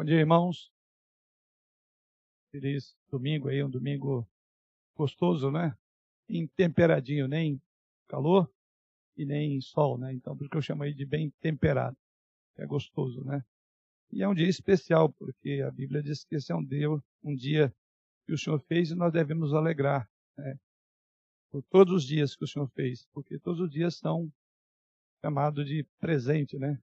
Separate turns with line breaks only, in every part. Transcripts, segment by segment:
Bom dia, irmãos. Feliz domingo aí, um domingo gostoso, né? Intemperadinho, nem calor e nem sol, né? Então, por isso que eu chamei de bem temperado. É gostoso, né? E é um dia especial, porque a Bíblia diz que esse é um dia, um dia que o Senhor fez e nós devemos alegrar, né? Por todos os dias que o Senhor fez, porque todos os dias são chamados de presente, né?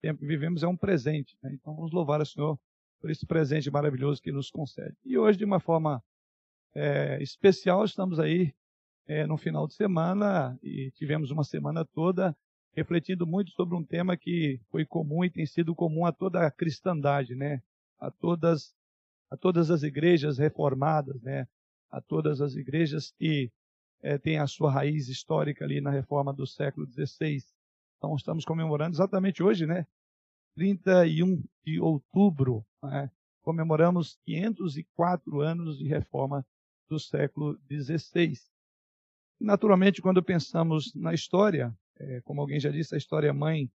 Tempo que vivemos é um presente, né? Então, vamos louvar o Senhor por esse presente maravilhoso que nos concede. E hoje, de uma forma é, especial, estamos aí é, no final de semana e tivemos uma semana toda refletindo muito sobre um tema que foi comum e tem sido comum a toda a cristandade, né? A todas a todas as igrejas reformadas, né? A todas as igrejas que é, têm a sua raiz histórica ali na reforma do século XVI. Então estamos comemorando exatamente hoje, né? 31 de outubro, né? comemoramos 504 anos de reforma do século XVI. Naturalmente, quando pensamos na história, é, como alguém já disse, a história é mãe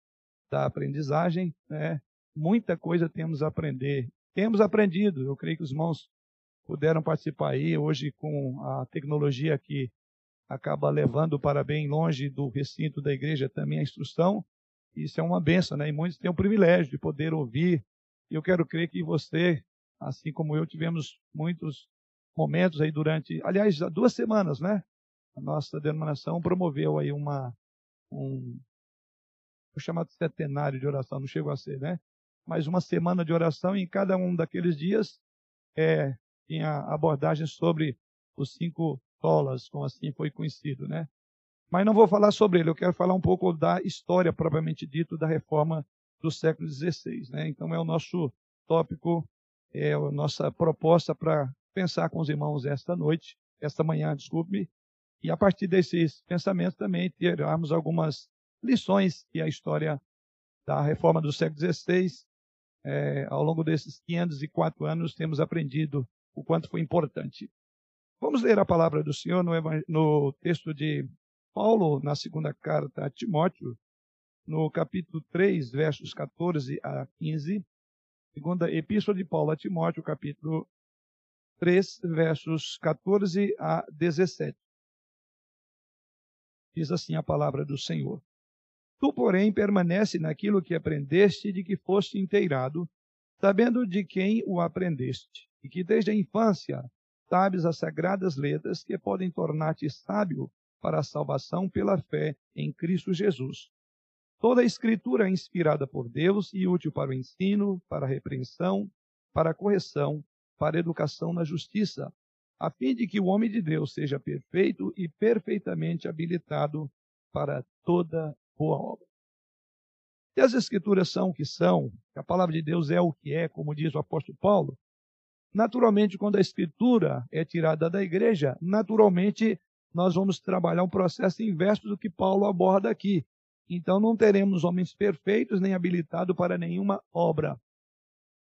da aprendizagem, né? muita coisa temos a aprender. Temos aprendido, eu creio que os irmãos puderam participar aí hoje com a tecnologia que acaba levando para bem longe do recinto da igreja também a instrução. Isso é uma benção, né? E muitos têm o privilégio de poder ouvir. E eu quero crer que você, assim como eu, tivemos muitos momentos aí durante, aliás, duas semanas, né? A nossa denominação promoveu aí uma, um, o chamado centenário de oração, não chegou a ser, né? Mas uma semana de oração e em cada um daqueles dias é, tinha abordagem sobre os cinco solas, como assim foi conhecido, né? Mas não vou falar sobre ele, eu quero falar um pouco da história propriamente dito da reforma do século XVI. Né? Então é o nosso tópico, é a nossa proposta para pensar com os irmãos esta noite, esta manhã, desculpe-me, e a partir desses pensamentos também tirarmos algumas lições que a história da reforma do século XVI, é, ao longo desses 504 anos, temos aprendido o quanto foi importante. Vamos ler a palavra do Senhor no, no texto de Paulo, na segunda carta a Timóteo, no capítulo 3, versos 14 a 15. Segunda epístola de Paulo a Timóteo, capítulo 3, versos 14 a 17. Diz assim a palavra do Senhor. Tu, porém, permanece naquilo que aprendeste de que foste inteirado, sabendo de quem o aprendeste, e que desde a infância sabes as sagradas letras que podem tornar-te sábio para a salvação pela fé em Cristo Jesus. Toda a Escritura é inspirada por Deus e útil para o ensino, para a repreensão, para a correção, para a educação na justiça, a fim de que o homem de Deus seja perfeito e perfeitamente habilitado para toda boa obra. Se as Escrituras são o que são, a palavra de Deus é o que é, como diz o apóstolo Paulo, naturalmente, quando a Escritura é tirada da igreja, naturalmente nós vamos trabalhar um processo inverso do que Paulo aborda aqui. Então não teremos homens perfeitos nem habilitados para nenhuma obra.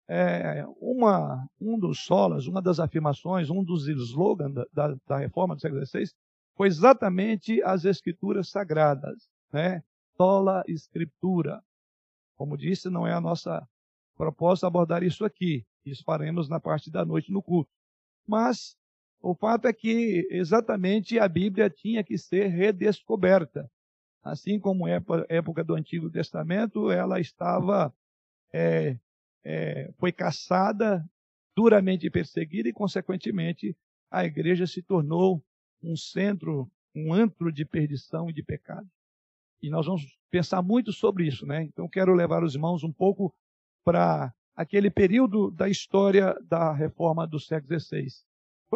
É, uma, um dos solas, uma das afirmações, um dos slogans da, da, da reforma do século XVI foi exatamente as escrituras sagradas, né? Sola escritura. Como disse, não é a nossa proposta abordar isso aqui. Isso faremos na parte da noite no culto. Mas o fato é que exatamente a Bíblia tinha que ser redescoberta. Assim como época do Antigo Testamento, ela estava é, é, foi caçada, duramente perseguida e, consequentemente, a igreja se tornou um centro, um antro de perdição e de pecado. E nós vamos pensar muito sobre isso, né? Então, quero levar os irmãos um pouco para aquele período da história da reforma do século XVI.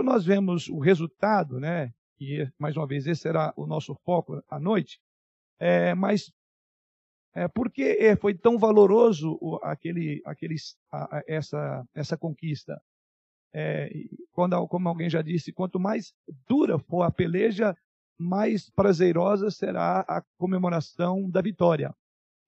Quando nós vemos o resultado, né, e mais uma vez esse será o nosso foco à noite, é, mas é, por que é, foi tão valoroso aquele, aquele, a, a, essa, essa conquista? É, quando, como alguém já disse, quanto mais dura for a peleja, mais prazerosa será a comemoração da vitória.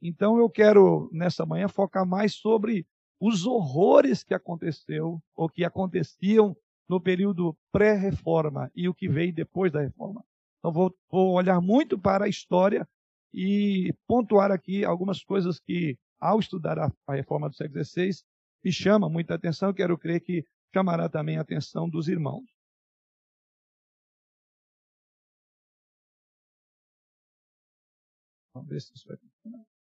Então eu quero nessa manhã focar mais sobre os horrores que aconteceu ou que aconteciam no período pré-reforma e o que veio depois da reforma. Então, vou, vou olhar muito para a história e pontuar aqui algumas coisas que, ao estudar a, a reforma do século XVI, me chama muita atenção, quero crer que chamará também a atenção dos irmãos. Vamos ver se isso vai funcionar.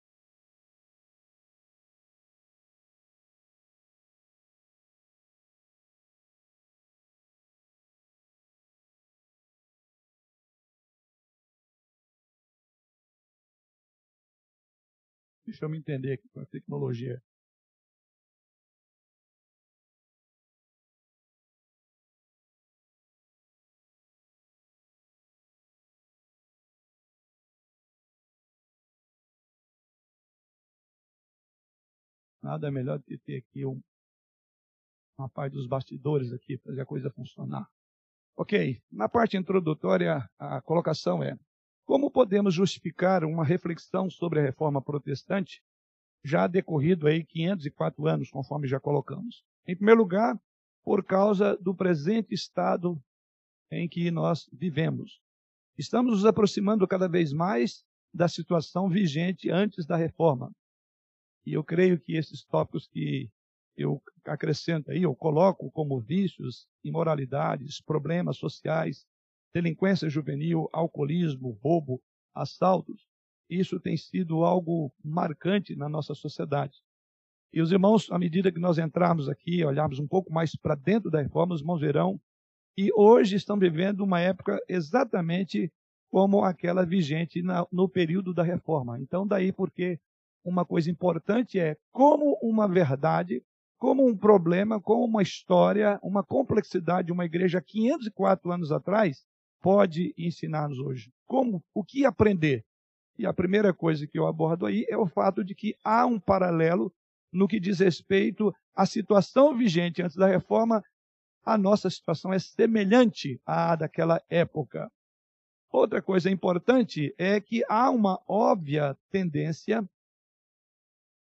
Deixa eu me entender aqui com a tecnologia. Nada melhor do que ter aqui um, uma parte dos bastidores aqui, fazer a coisa funcionar. Ok, na parte introdutória, a colocação é: como podemos justificar uma reflexão sobre a reforma protestante, já decorrido aí 504 anos, conforme já colocamos? Em primeiro lugar, por causa do presente estado em que nós vivemos. Estamos nos aproximando cada vez mais da situação vigente antes da reforma. E eu creio que esses tópicos que eu acrescento aí, eu coloco como vícios, imoralidades, problemas sociais, delinquência juvenil, alcoolismo, roubo, assaltos, isso tem sido algo marcante na nossa sociedade. E os irmãos, à medida que nós entrarmos aqui, olharmos um pouco mais para dentro da reforma, os irmãos verão que hoje estão vivendo uma época exatamente como aquela vigente na, no período da reforma. Então, daí porque uma coisa importante é como uma verdade, como um problema, como uma história, uma complexidade de uma igreja 504 anos atrás pode ensinar-nos hoje. Como, o que aprender? E a primeira coisa que eu abordo aí é o fato de que há um paralelo no que diz respeito à situação vigente antes da reforma, a nossa situação é semelhante à daquela época. Outra coisa importante é que há uma óbvia tendência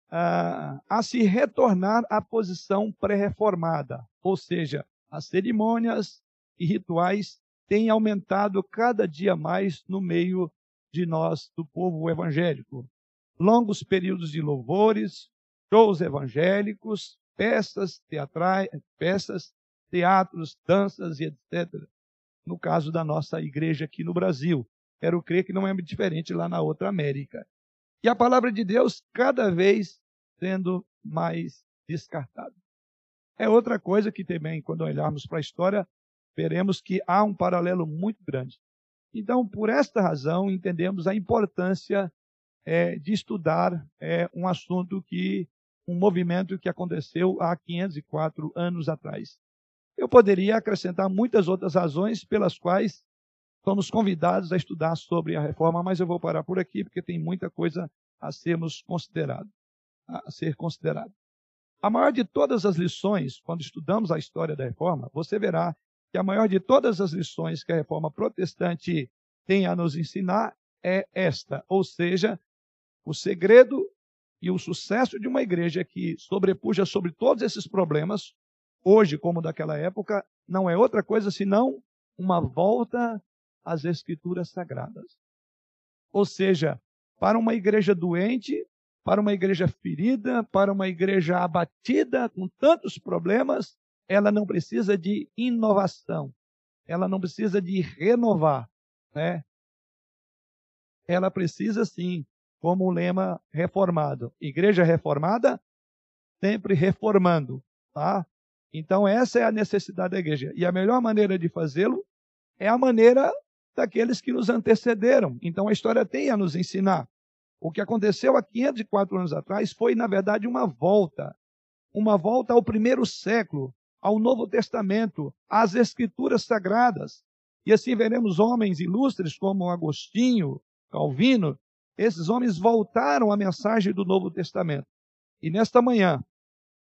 a, a se retornar à posição pré-reformada, ou seja, as cerimônias e rituais têm aumentado cada dia mais no meio de nós, do povo evangélico. Longos períodos de louvores, shows evangélicos, peças teatrais, peças, teatros, danças e etc. No caso da nossa igreja aqui no Brasil. Quero crer que não é diferente lá na outra América. E a palavra de Deus cada vez sendo mais descartada. É outra coisa que também, quando olharmos para a história, veremos que há um paralelo muito grande. Então, por esta razão, entendemos a importância é, de estudar é, um assunto que, um movimento que aconteceu há 504 anos atrás. Eu poderia acrescentar muitas outras razões pelas quais somos convidados a estudar sobre a reforma, mas eu vou parar por aqui porque tem muita coisa a sermos considerado, a ser considerado. A maior de todas as lições, quando estudamos a história da reforma, você verá que a maior de todas as lições que a reforma protestante tem a nos ensinar é esta, ou seja, o segredo e o sucesso de uma igreja que sobrepuja sobre todos esses problemas, hoje como daquela época, não é outra coisa senão uma volta às escrituras sagradas. Ou seja, para uma igreja doente, para uma igreja ferida, para uma igreja abatida com tantos problemas, ela não precisa de inovação, ela não precisa de renovar, né? Ela precisa sim, como o lema reformado, igreja reformada, sempre reformando, tá? Então essa é a necessidade da igreja. E a melhor maneira de fazê-lo é a maneira daqueles que nos antecederam. Então a história tem a nos ensinar. O que aconteceu há 504 anos atrás foi, na verdade, uma volta. Uma volta ao primeiro século, ao Novo Testamento, às Escrituras Sagradas. E assim veremos homens ilustres como Agostinho, Calvino, esses homens voltaram à mensagem do Novo Testamento. E nesta manhã,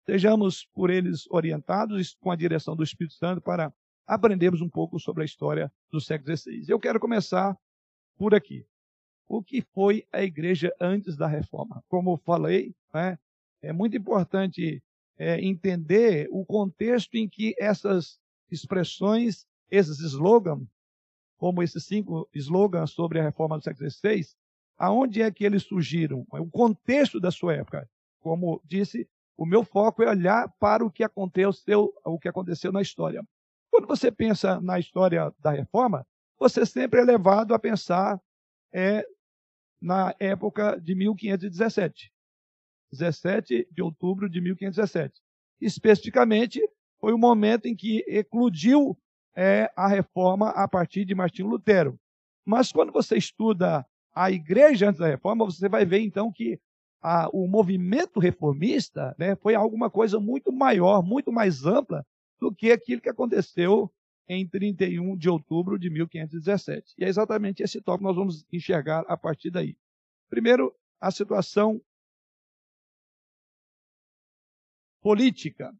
sejamos por eles orientados com a direção do Espírito Santo para aprendermos um pouco sobre a história do século XVI. Eu quero começar por aqui. O que foi a igreja antes da reforma? Como eu falei, né, é muito importante é, entender o contexto em que essas expressões, esses slogans, como esses cinco slogans sobre a reforma do século XVI, aonde é que eles surgiram? O contexto da sua época. Como disse, O meu foco é olhar para o que aconteceu, o que aconteceu na história. Quando você pensa na história da reforma, você sempre é levado a pensar é, na época de 1517. 17 de outubro de 1517. Especificamente, foi o momento em que eclodiu é, a reforma a partir de Martinho Lutero. Mas quando você estuda a igreja antes da reforma, você vai ver então que a, o movimento reformista né, foi alguma coisa muito maior, muito mais ampla do que aquilo que aconteceu em 31 de outubro de 1517. E é exatamente esse tópico que nós vamos enxergar a partir daí. Primeiro, a situação política.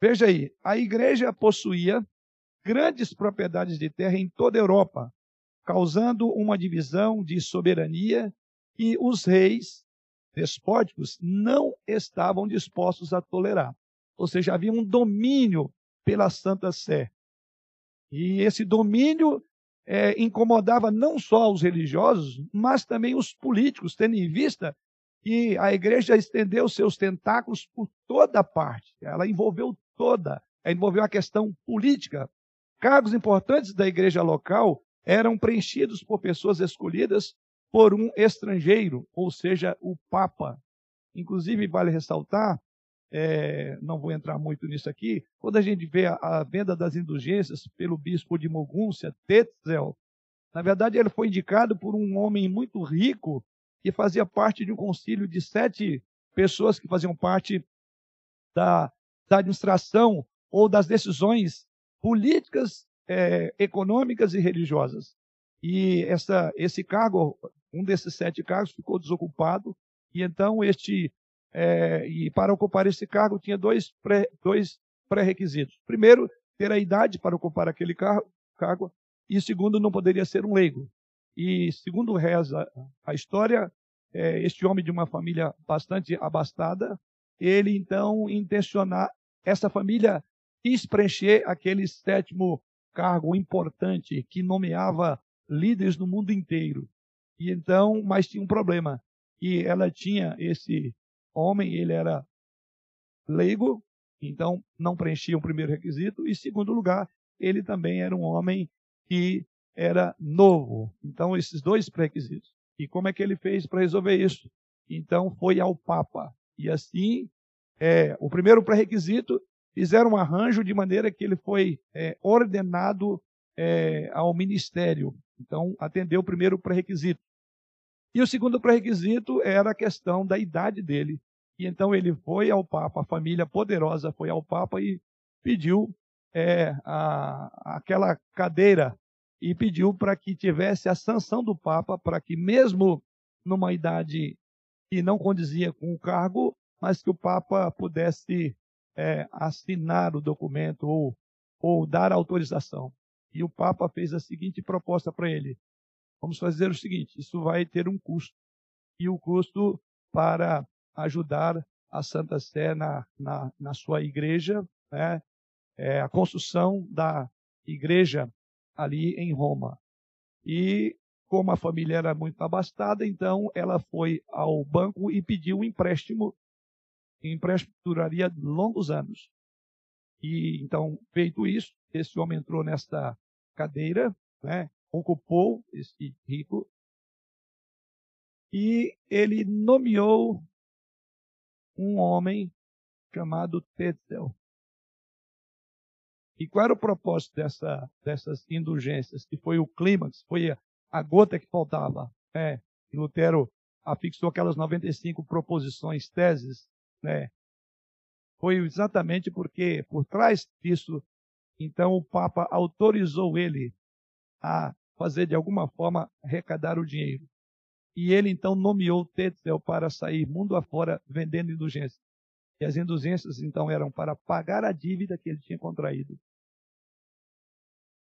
Veja aí, a igreja possuía grandes propriedades de terra em toda a Europa, causando uma divisão de soberania que os reis despóticos não estavam dispostos a tolerar. Ou seja, havia um domínio pela Santa Sé. E esse domínio é, incomodava não só os religiosos, mas também os políticos, tendo em vista que a igreja estendeu seus tentáculos por toda parte. Ela envolveu toda, ela envolveu a questão política. Cargos importantes da igreja local eram preenchidos por pessoas escolhidas por um estrangeiro, ou seja, o Papa. Inclusive, vale ressaltar, é, não vou entrar muito nisso aqui, quando a gente vê a, a venda das indulgências pelo bispo de Mogúncia, Tetzel, na verdade ele foi indicado por um homem muito rico que fazia parte de um concílio de sete pessoas que faziam parte da, da administração ou das decisões políticas, é, econômicas e religiosas. E essa, esse cargo, um desses sete cargos, ficou desocupado. E então este, é, e para ocupar esse cargo tinha dois pré, dois pré-requisitos. Primeiro, ter a idade para ocupar aquele cargo, cargo, e segundo, não poderia ser um leigo. E segundo reza a história, é, este homem de uma família bastante abastada, ele então intencionar, essa família quis preencher aquele sétimo cargo importante que nomeava líderes no mundo inteiro. E então, mas tinha um problema, que ela tinha esse homem, ele era leigo, então não preenchia o primeiro requisito, e segundo lugar, ele também era um homem que era novo. Então, esses dois pré-requisitos. E como é que ele fez para resolver isso? Então, foi ao Papa. E assim, é, o primeiro pré-requisito, fizeram um arranjo de maneira que ele foi é, ordenado é, ao ministério. Então, atendeu o primeiro pré-requisito. E o segundo pré-requisito era a questão da idade dele. E então ele foi ao Papa, a família poderosa foi ao Papa e pediu é, a, aquela cadeira e pediu para que tivesse a sanção do Papa, para que, mesmo numa idade que não condizia com o cargo, mas que o Papa pudesse é, assinar o documento ou, ou dar autorização. E o Papa fez a seguinte proposta para ele: vamos fazer o seguinte, isso vai ter um custo. E o custo para ajudar a Santa Sé na, na, na sua igreja, né, é a construção da igreja ali em Roma. E como a família era muito abastada, então ela foi ao banco e pediu um empréstimo. O empréstimo duraria longos anos. E então, feito isso, esse homem entrou nesta cadeira, né, ocupou esse rico, e ele nomeou um homem chamado Tetzel. E qual era o propósito dessa, dessas indulgências? Que foi o clímax, foi a, a gota que faltava. É, Lutero afixou aquelas 95 proposições, teses, né? Foi exatamente porque, por trás disso, então o Papa autorizou ele a fazer de alguma forma arrecadar o dinheiro. E ele então nomeou Tetzel para sair mundo afora vendendo indulgências. E as indulgências então eram para pagar a dívida que ele tinha contraído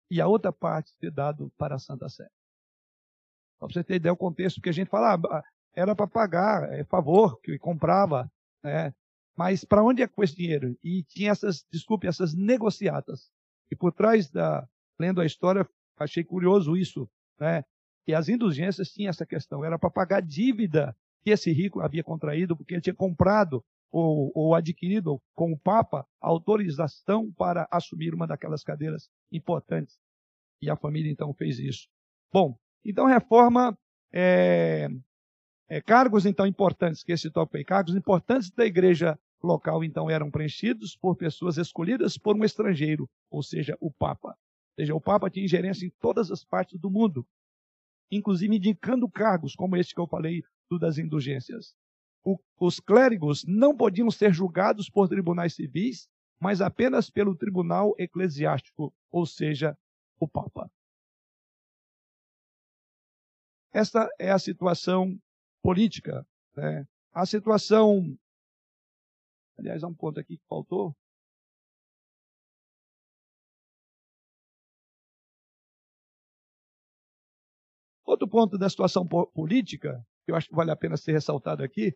e a outra parte ser dado para a Santa Sé. Para você ter ideia do contexto, porque a gente fala, ah, era para pagar, é favor que comprava, né? Mas para onde é com esse dinheiro? E tinha essas, desculpe, essas negociatas. E por trás da, lendo a história, achei curioso isso, né? Que as indulgências tinham essa questão, era para pagar dívida que esse rico havia contraído, porque ele tinha comprado ou, ou adquirido com o Papa autorização para assumir uma daquelas cadeiras importantes. E a família então fez isso. Bom, então reforma é, é, cargos então importantes que esse topo aí, cargos importantes da igreja local então eram preenchidos por pessoas escolhidas por um estrangeiro, ou seja, o Papa. Ou seja, o Papa tinha ingerência em todas as partes do mundo, inclusive indicando cargos como este que eu falei do das indulgências. Os clérigos não podiam ser julgados por tribunais civis, mas apenas pelo tribunal eclesiástico, ou seja, o Papa. Esta é a situação política. Né? A situação. Aliás, há um ponto aqui que faltou. Outro ponto da situação política, que eu acho que vale a pena ser ressaltado aqui,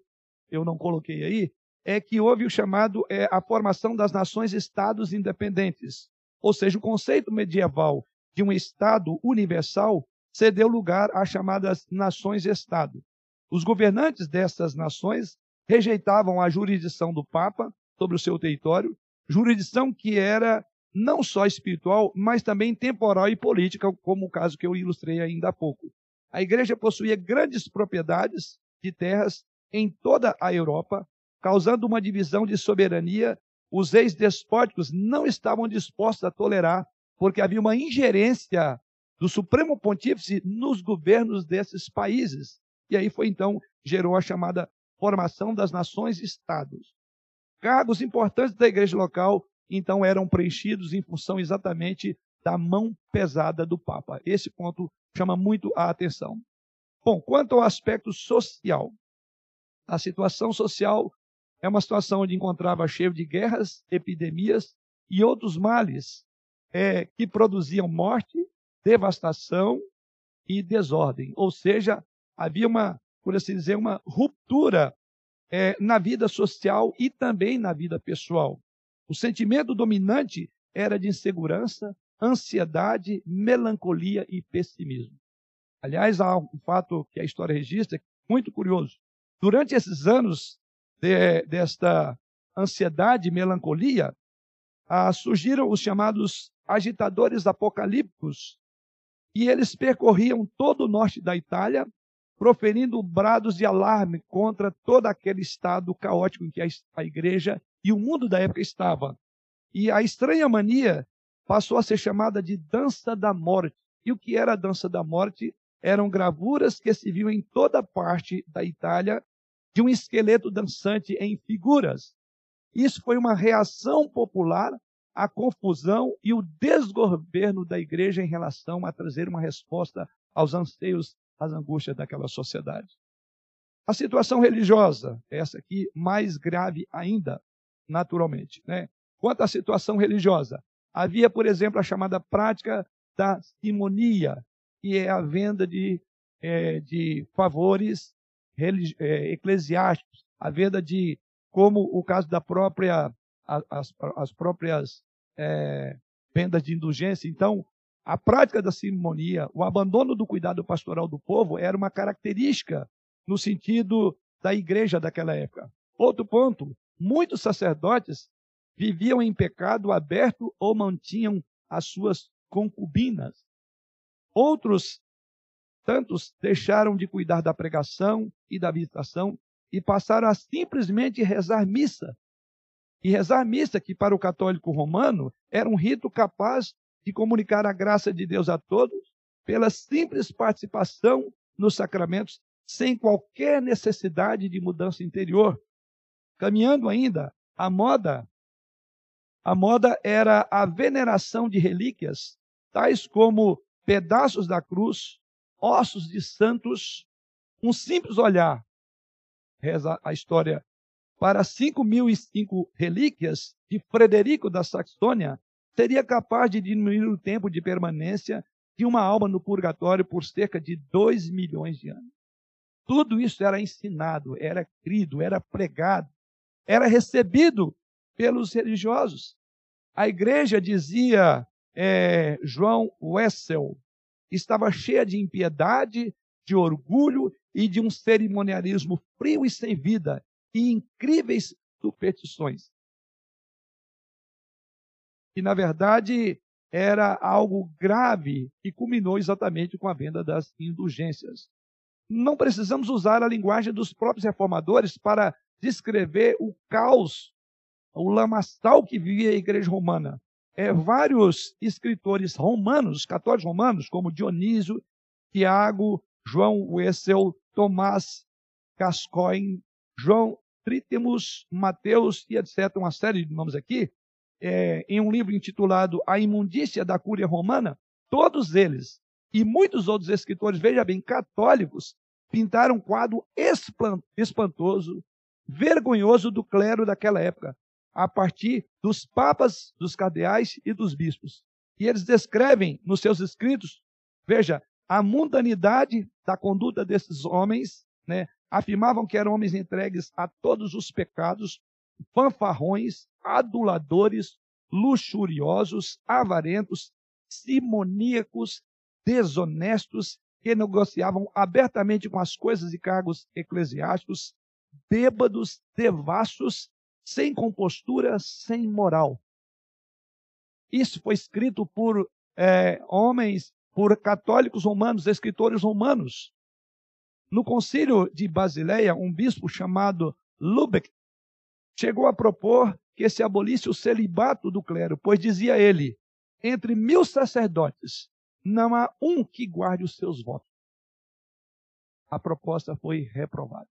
eu não coloquei aí, é que houve o chamado é, a formação das nações-estados independentes. Ou seja, o conceito medieval de um Estado universal cedeu lugar às chamadas nações-estado. Os governantes dessas nações rejeitavam a jurisdição do Papa sobre o seu território, jurisdição que era não só espiritual, mas também temporal e política, como o caso que eu ilustrei ainda há pouco. A igreja possuía grandes propriedades de terras em toda a Europa, causando uma divisão de soberania. Os reis despóticos não estavam dispostos a tolerar, porque havia uma ingerência do Supremo Pontífice nos governos desses países. E aí foi então, gerou a chamada formação das nações-estados. Cargos importantes da igreja local, então, eram preenchidos em função exatamente da mão pesada do Papa. Esse ponto chama muito a atenção. Bom, quanto ao aspecto social, a situação social é uma situação onde encontrava cheio de guerras, epidemias e outros males é, que produziam morte devastação e desordem. Ou seja, havia uma, por assim dizer, uma ruptura é, na vida social e também na vida pessoal. O sentimento dominante era de insegurança, ansiedade, melancolia e pessimismo. Aliás, há um fato que a história registra muito curioso. Durante esses anos de, desta ansiedade melancolia, ah, surgiram os chamados agitadores apocalípticos, e eles percorriam todo o norte da Itália, proferindo brados de alarme contra todo aquele estado caótico em que a igreja e o mundo da época estava. E a estranha mania passou a ser chamada de dança da morte. E o que era a dança da morte? Eram gravuras que se viam em toda parte da Itália de um esqueleto dançante em figuras. Isso foi uma reação popular a confusão e o desgoverno da igreja em relação a trazer uma resposta aos anseios, às angústias daquela sociedade. A situação religiosa, essa aqui mais grave ainda, naturalmente. Né? Quanto à situação religiosa, havia, por exemplo, a chamada prática da simonia, que é a venda de, é, de favores eclesiásticos, a venda de, como o caso da própria, as, as próprias é, vendas de indulgência. Então, a prática da simonia, o abandono do cuidado pastoral do povo era uma característica no sentido da igreja daquela época. Outro ponto, muitos sacerdotes viviam em pecado aberto ou mantinham as suas concubinas. Outros tantos deixaram de cuidar da pregação e da visitação e passaram a simplesmente rezar missa e rezar missa, que para o católico romano era um rito capaz de comunicar a graça de Deus a todos pela simples participação nos sacramentos, sem qualquer necessidade de mudança interior. Caminhando ainda, a moda a moda era a veneração de relíquias, tais como pedaços da cruz, ossos de santos, um simples olhar. Reza a história para 5.005 relíquias de Frederico da Saxônia seria capaz de diminuir o tempo de permanência de uma alma no purgatório por cerca de 2 milhões de anos. Tudo isso era ensinado, era crido, era pregado, era recebido pelos religiosos. A igreja, dizia é, João Wessel, estava cheia de impiedade, de orgulho e de um cerimonialismo frio e sem vida, e incríveis superstições. E, na verdade, era algo grave que culminou exatamente com a venda das indulgências. Não precisamos usar a linguagem dos próprios reformadores para descrever o caos, o lamaçal que vivia a igreja romana. É, vários escritores romanos, católicos romanos, como Dionísio, Tiago, João Wessel, Tomás Cascoin, João Trítemus, Mateus e etc., uma série de nomes aqui, é, em um livro intitulado A Imundícia da Cúria Romana, todos eles e muitos outros escritores, veja bem, católicos, pintaram um quadro espantoso, vergonhoso do clero daquela época, a partir dos papas, dos cardeais e dos bispos. E eles descrevem nos seus escritos, veja, a mundanidade da conduta desses homens, né? afirmavam que eram homens entregues a todos os pecados, fanfarrões, aduladores, luxuriosos, avarentos, simoníacos, desonestos, que negociavam abertamente com as coisas e cargos eclesiásticos, bêbados, devassos, sem compostura, sem moral. Isso foi escrito por é, homens, por católicos romanos, escritores romanos. No concílio de Basileia, um bispo chamado Lubeck chegou a propor que se abolisse o celibato do clero, pois dizia ele: entre mil sacerdotes não há um que guarde os seus votos. A proposta foi reprovada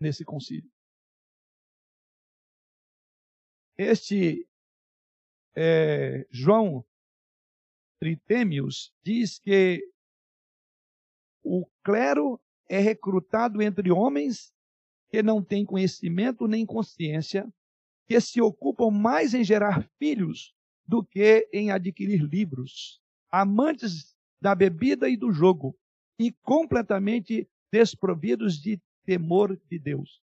nesse concílio. Este é, João Tritêmios diz que o clero é recrutado entre homens que não têm conhecimento nem consciência, que se ocupam mais em gerar filhos do que em adquirir livros, amantes da bebida e do jogo, e completamente desprovidos de temor de Deus.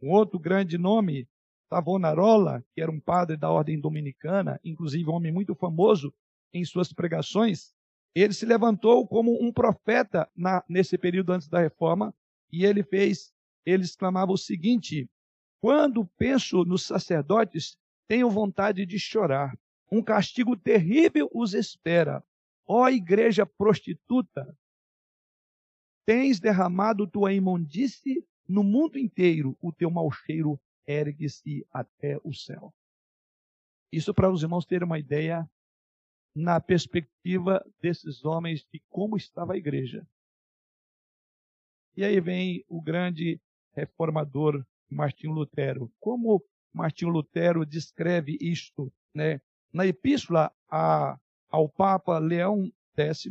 Um outro grande nome, Savonarola, que era um padre da ordem dominicana, inclusive um homem muito famoso em suas pregações, ele se levantou como um profeta na, nesse período antes da reforma, e ele fez ele exclamava o seguinte: Quando penso nos sacerdotes, tenho vontade de chorar. Um castigo terrível os espera. Ó igreja prostituta, tens derramado tua imundície no mundo inteiro, o teu mau cheiro ergue-se até o céu. Isso para os irmãos terem uma ideia na perspectiva desses homens de como estava a igreja. E aí vem o grande reformador Martinho Lutero. Como Martinho Lutero descreve isto, né? Na epístola a, ao Papa Leão X,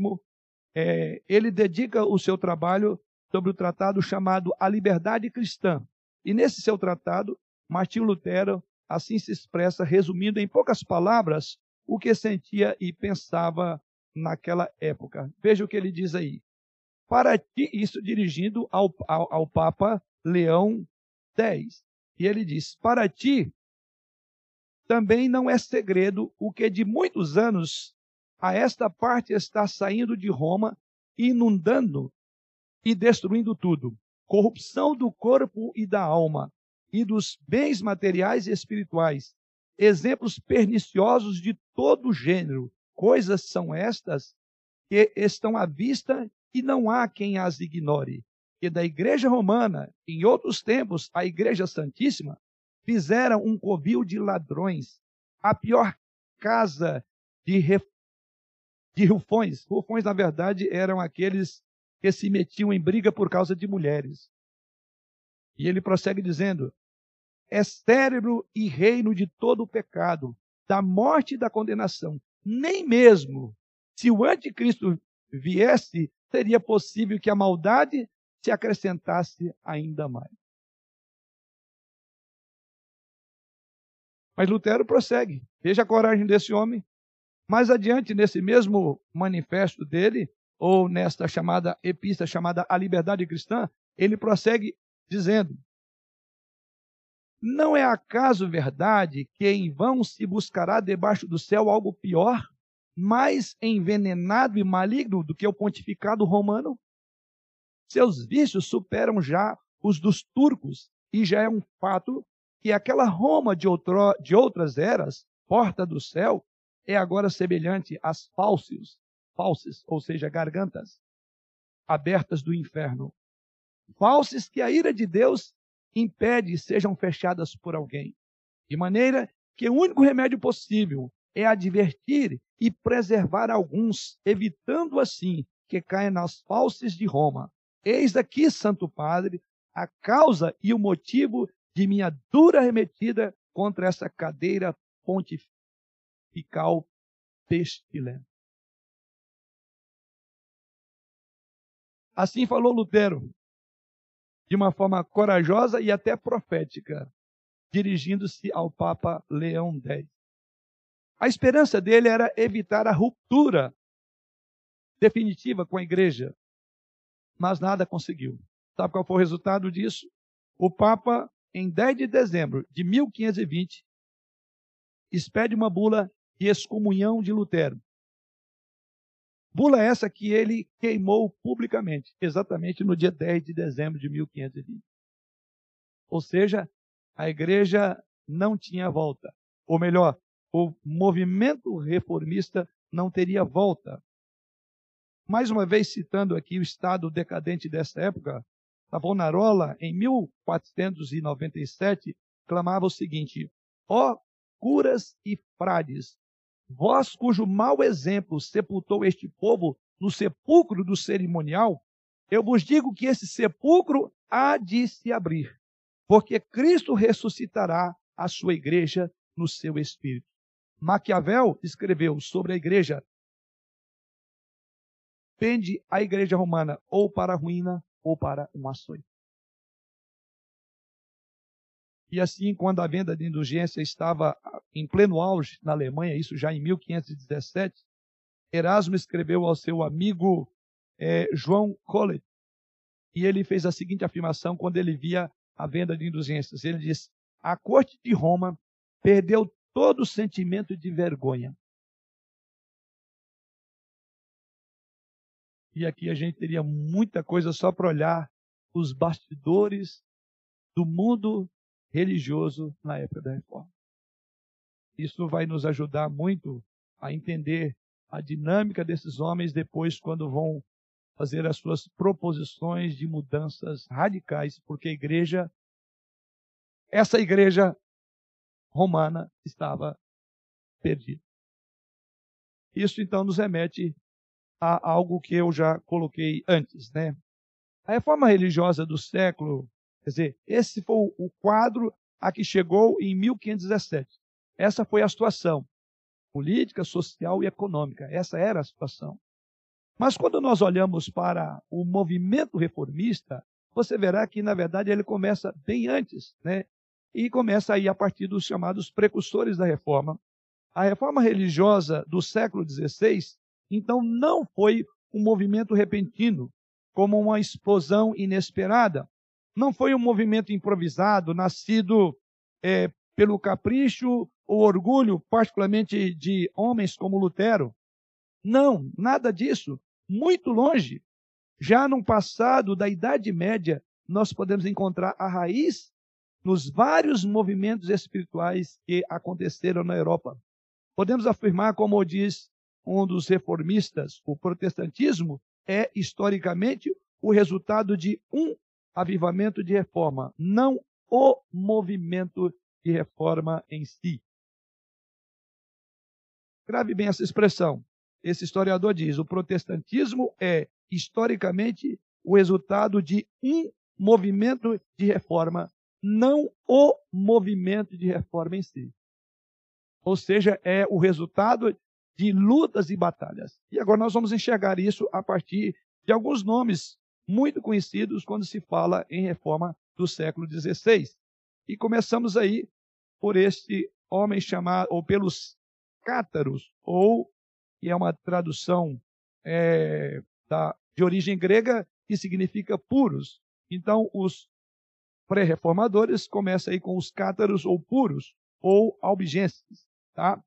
é, ele dedica o seu trabalho sobre o tratado chamado A Liberdade Cristã. E nesse seu tratado, Martinho Lutero assim se expressa, resumindo em poucas palavras o que sentia e pensava naquela época. Veja o que ele diz aí. Para ti, isso dirigindo ao, ao, ao Papa Leão 10. E ele diz: Para ti também não é segredo o que de muitos anos a esta parte está saindo de Roma, inundando e destruindo tudo. Corrupção do corpo e da alma, e dos bens materiais e espirituais. Exemplos perniciosos de todo gênero. Coisas são estas que estão à vista e não há quem as ignore que da Igreja Romana, em outros tempos, a Igreja Santíssima, fizeram um covil de ladrões, a pior casa de, ref... de rufões. Rufões, na verdade, eram aqueles que se metiam em briga por causa de mulheres. E ele prossegue dizendo: é cérebro e reino de todo o pecado, da morte e da condenação. Nem mesmo se o anticristo viesse, seria possível que a maldade se acrescentasse ainda mais. Mas Lutero prossegue. Veja a coragem desse homem. Mais adiante, nesse mesmo manifesto dele, ou nesta chamada epístola chamada A Liberdade Cristã, ele prossegue dizendo: Não é acaso verdade que em vão se buscará debaixo do céu algo pior, mais envenenado e maligno do que o pontificado romano? Seus vícios superam já os dos turcos e já é um fato que aquela Roma de, outro, de outras eras, porta do céu, é agora semelhante às falsos, falses, ou seja, gargantas abertas do inferno. Falses que a ira de Deus impede sejam fechadas por alguém. De maneira que o único remédio possível é advertir e preservar alguns, evitando assim que caia nas falses de Roma. Eis aqui, Santo Padre, a causa e o motivo de minha dura remetida contra essa cadeira pontifical pestilente. Assim falou Lutero, de uma forma corajosa e até profética, dirigindo-se ao Papa Leão X. A esperança dele era evitar a ruptura definitiva com a igreja, mas nada conseguiu. Sabe qual foi o resultado disso? O Papa, em 10 de dezembro de 1520, expede uma bula de excomunhão de Lutero. Bula essa que ele queimou publicamente, exatamente no dia 10 de dezembro de 1520. Ou seja, a igreja não tinha volta. Ou melhor, o movimento reformista não teria volta. Mais uma vez citando aqui o estado decadente dessa época, Savonarola, em 1497, clamava o seguinte: Ó oh, curas e frades, vós cujo mau exemplo sepultou este povo no sepulcro do cerimonial, eu vos digo que esse sepulcro há de se abrir, porque Cristo ressuscitará a sua igreja no seu espírito. Maquiavel escreveu sobre a igreja: pende a igreja romana ou para a ruína ou para um açoite. E assim, quando a venda de indulgência estava em pleno auge na Alemanha, isso já em 1517, Erasmo escreveu ao seu amigo é, João Collet, e ele fez a seguinte afirmação quando ele via a venda de indulgências. Ele disse: A corte de Roma perdeu todo o sentimento de vergonha. E aqui a gente teria muita coisa só para olhar os bastidores do mundo religioso na época da reforma. Isso vai nos ajudar muito a entender a dinâmica desses homens depois, quando vão fazer as suas proposições de mudanças radicais, porque a igreja, essa igreja romana, estava perdida. Isso então nos remete a algo que eu já coloquei antes, né? A reforma religiosa do século Quer dizer, esse foi o quadro a que chegou em 1517. Essa foi a situação política, social e econômica. Essa era a situação. Mas quando nós olhamos para o movimento reformista, você verá que, na verdade, ele começa bem antes, né? E começa aí a partir dos chamados precursores da reforma. A reforma religiosa do século XVI, então, não foi um movimento repentino, como uma explosão inesperada, não foi um movimento improvisado, nascido é, pelo capricho ou orgulho, particularmente de homens como Lutero. Não, nada disso. Muito longe. Já no passado da Idade Média, nós podemos encontrar a raiz nos vários movimentos espirituais que aconteceram na Europa. Podemos afirmar, como diz um dos reformistas, o protestantismo é historicamente o resultado de um avivamento de reforma, não o movimento de reforma em si. Grave bem essa expressão. Esse historiador diz: o protestantismo é, historicamente, o resultado de um movimento de reforma, não o movimento de reforma em si. Ou seja, é o resultado de lutas e batalhas. E agora nós vamos enxergar isso a partir de alguns nomes muito conhecidos quando se fala em reforma do século XVI. E começamos aí por este homem chamado, ou pelos cátaros, ou, que é uma tradução é, da, de origem grega, que significa puros. Então, os pré-reformadores começam aí com os cátaros ou puros, ou albigenses. Tá?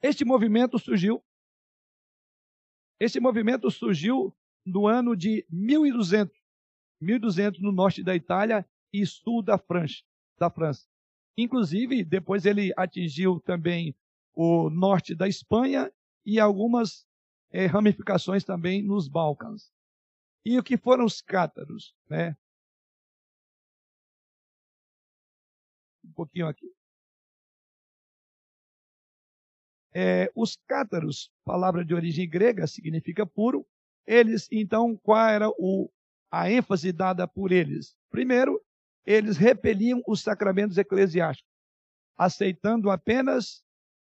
Este movimento surgiu esse movimento surgiu no ano de 1200, 1200 no norte da Itália e sul da França. Da França. Inclusive, depois ele atingiu também o norte da Espanha e algumas é, ramificações também nos Balcãs. E o que foram os cátaros? Né? Um pouquinho aqui. É, os cátaros, palavra de origem grega, significa puro. Eles, então, qual era o, a ênfase dada por eles? Primeiro, eles repeliam os sacramentos eclesiásticos, aceitando apenas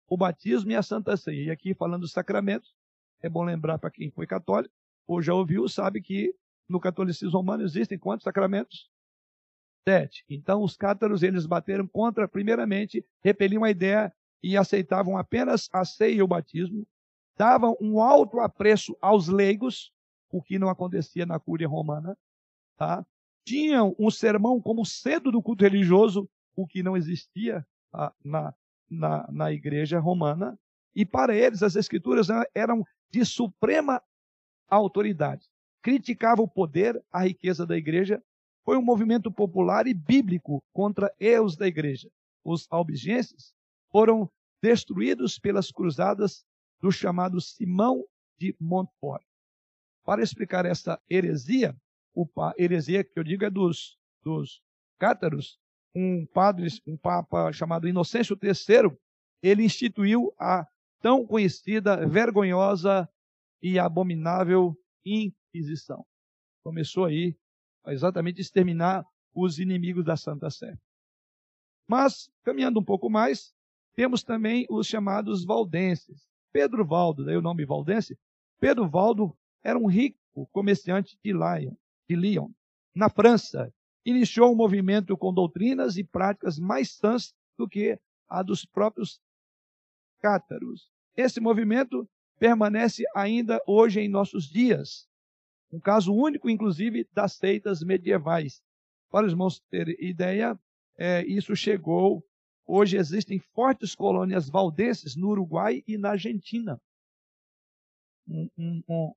o batismo e a Santa Ceia. E aqui, falando dos sacramentos, é bom lembrar para quem foi católico, ou já ouviu, sabe que no catolicismo romano existem quantos sacramentos? Sete. Então, os cátaros, eles bateram contra, primeiramente, repeliam a ideia e aceitavam apenas a ceia e o batismo, davam um alto apreço aos leigos, o que não acontecia na cúria romana, tá? tinham um sermão como cedo do culto religioso, o que não existia tá? na, na, na igreja romana, e para eles as escrituras eram de suprema autoridade. Criticava o poder, a riqueza da igreja, foi um movimento popular e bíblico contra erros da igreja. Os albigenses foram destruídos pelas cruzadas do chamado Simão de Montfort. Para explicar essa heresia, o heresia que eu digo é dos, dos cátaros, um padre, um papa chamado Inocêncio III, ele instituiu a tão conhecida, vergonhosa e abominável Inquisição. Começou aí a exatamente exterminar os inimigos da Santa Sé. Mas, caminhando um pouco mais, temos também os chamados valdenses. Pedro Valdo, daí o nome valdense, Pedro Valdo era um rico comerciante de Lyon, de Lyon, na França. Iniciou um movimento com doutrinas e práticas mais sãs do que a dos próprios cátaros. Esse movimento permanece ainda hoje em nossos dias. Um caso único, inclusive, das seitas medievais. Para os irmãos terem ideia, é, isso chegou. Hoje existem fortes colônias valdenses no Uruguai e na Argentina. Um, um,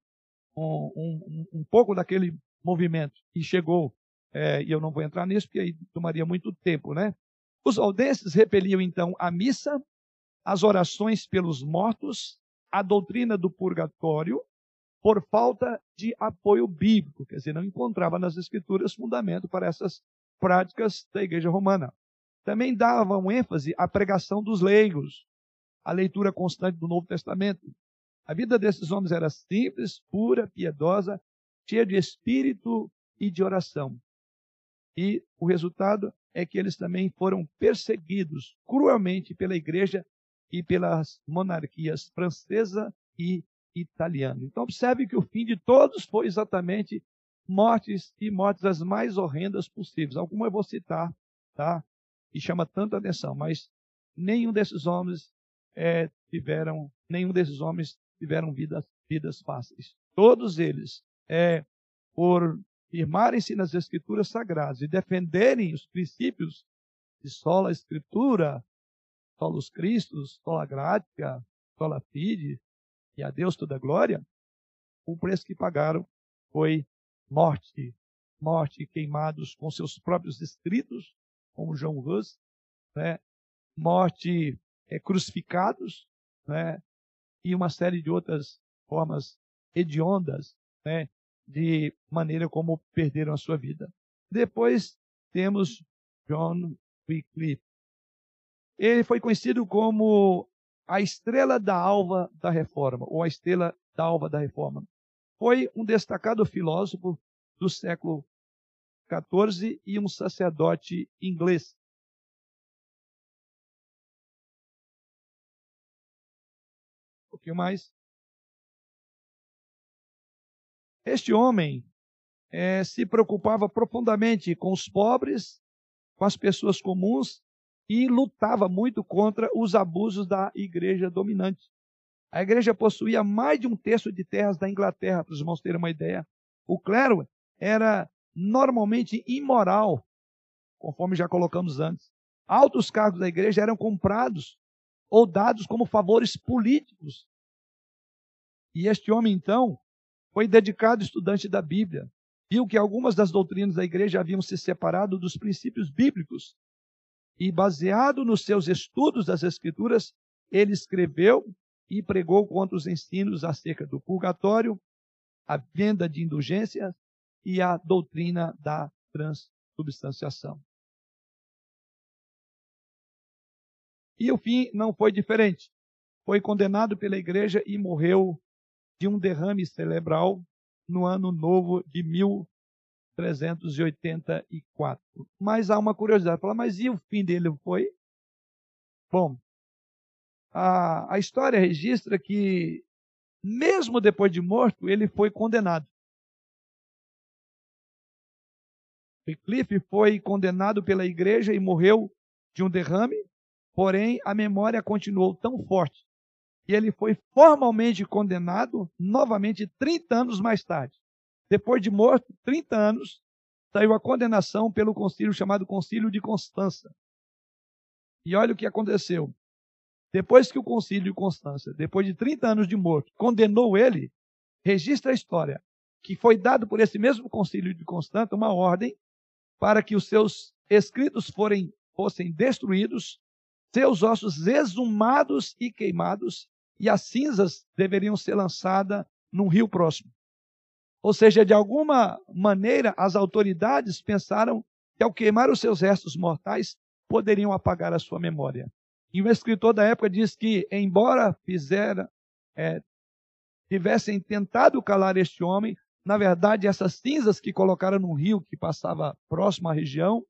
um, um pouco daquele movimento que chegou, é, e eu não vou entrar nisso porque aí tomaria muito tempo, né? Os valdenses repeliam então a missa, as orações pelos mortos, a doutrina do purgatório, por falta de apoio bíblico, quer dizer, não encontrava nas escrituras fundamento para essas práticas da igreja romana. Também davam ênfase à pregação dos leigos, à leitura constante do Novo Testamento. A vida desses homens era simples, pura, piedosa, cheia de espírito e de oração. E o resultado é que eles também foram perseguidos cruelmente pela igreja e pelas monarquias francesa e italiana. Então observe que o fim de todos foi exatamente mortes e mortes as mais horrendas possíveis. Algumas eu vou citar, tá? E chama tanta atenção, mas nenhum desses homens é, tiveram, nenhum desses homens tiveram vidas, vidas fáceis. Todos eles, é, por firmarem-se nas escrituras sagradas e defenderem os princípios de sola escritura, solos Cristos, sola gratia, sola fide, e a Deus toda a glória, o preço que pagaram foi morte, morte queimados com seus próprios escritos, como João Rus, né? morte é, crucificados, né? e uma série de outras formas hediondas, né? de maneira como perderam a sua vida. Depois temos John Wycliffe, ele foi conhecido como a estrela da alva da reforma, ou a estrela da alva da reforma. Foi um destacado filósofo do século XIV e um sacerdote inglês. Um pouquinho mais. Este homem é, se preocupava profundamente com os pobres, com as pessoas comuns e lutava muito contra os abusos da igreja dominante. A igreja possuía mais de um terço de terras da Inglaterra, para os irmãos terem uma ideia. O clero era normalmente imoral, conforme já colocamos antes. Altos cargos da igreja eram comprados ou dados como favores políticos. E este homem, então, foi dedicado estudante da Bíblia. viu que algumas das doutrinas da igreja haviam se separado dos princípios bíblicos. E, baseado nos seus estudos das Escrituras, ele escreveu e pregou contra os ensinos acerca do purgatório, a venda de indulgências e a doutrina da transubstanciação. E o fim não foi diferente. Foi condenado pela igreja e morreu de um derrame cerebral no ano novo de 1384. Mas há uma curiosidade, fala, mas e o fim dele foi? Bom, a, a história registra que mesmo depois de morto, ele foi condenado. Wycliffe foi condenado pela igreja e morreu de um derrame, porém a memória continuou tão forte e ele foi formalmente condenado novamente 30 anos mais tarde. Depois de morto, 30 anos, saiu a condenação pelo concílio chamado Concílio de Constança. E olha o que aconteceu. Depois que o concílio de Constança, depois de 30 anos de morto, condenou ele, registra a história que foi dado por esse mesmo concílio de Constança uma ordem para que os seus escritos forem, fossem destruídos, seus ossos exumados e queimados, e as cinzas deveriam ser lançadas num rio próximo. Ou seja, de alguma maneira, as autoridades pensaram que ao queimar os seus restos mortais, poderiam apagar a sua memória. E o escritor da época diz que, embora fizera, é, tivessem tentado calar este homem, na verdade, essas cinzas que colocaram no rio que passava próximo à região,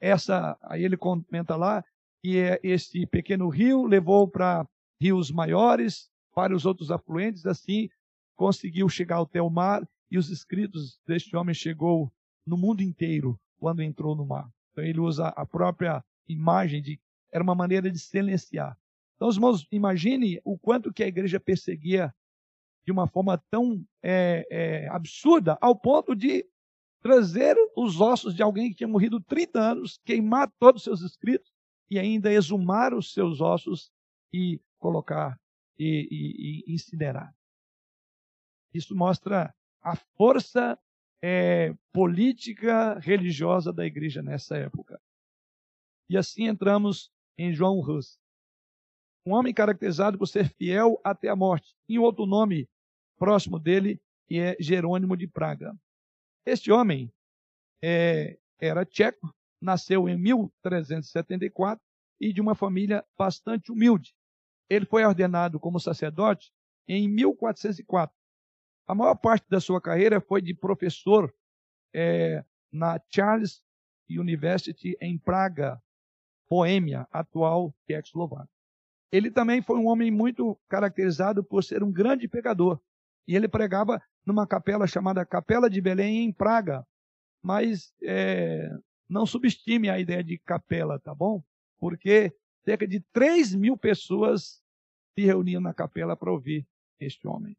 essa, aí ele comenta lá, que é esse pequeno rio levou para rios maiores, para os outros afluentes, assim conseguiu chegar até o mar e os escritos deste homem chegou no mundo inteiro quando entrou no mar. Então ele usa a própria imagem de era uma maneira de silenciar. Então, os irmãos, imagine o quanto que a igreja perseguia de uma forma tão é, é, absurda, ao ponto de trazer os ossos de alguém que tinha morrido 30 anos, queimar todos os seus escritos e ainda exumar os seus ossos e colocar e, e, e incinerar. Isso mostra a força é, política religiosa da igreja nessa época. E assim entramos em João Hus. Um homem caracterizado por ser fiel até a morte. E outro nome próximo dele que é Jerônimo de Praga. Este homem é, era tcheco, nasceu em 1374 e de uma família bastante humilde. Ele foi ordenado como sacerdote em 1404. A maior parte da sua carreira foi de professor é, na Charles University em Praga, Boêmia, atual Tchecoslováquia. Ele também foi um homem muito caracterizado por ser um grande pregador. E ele pregava numa capela chamada Capela de Belém, em Praga. Mas é, não subestime a ideia de capela, tá bom? Porque cerca de 3 mil pessoas se reuniam na capela para ouvir este homem.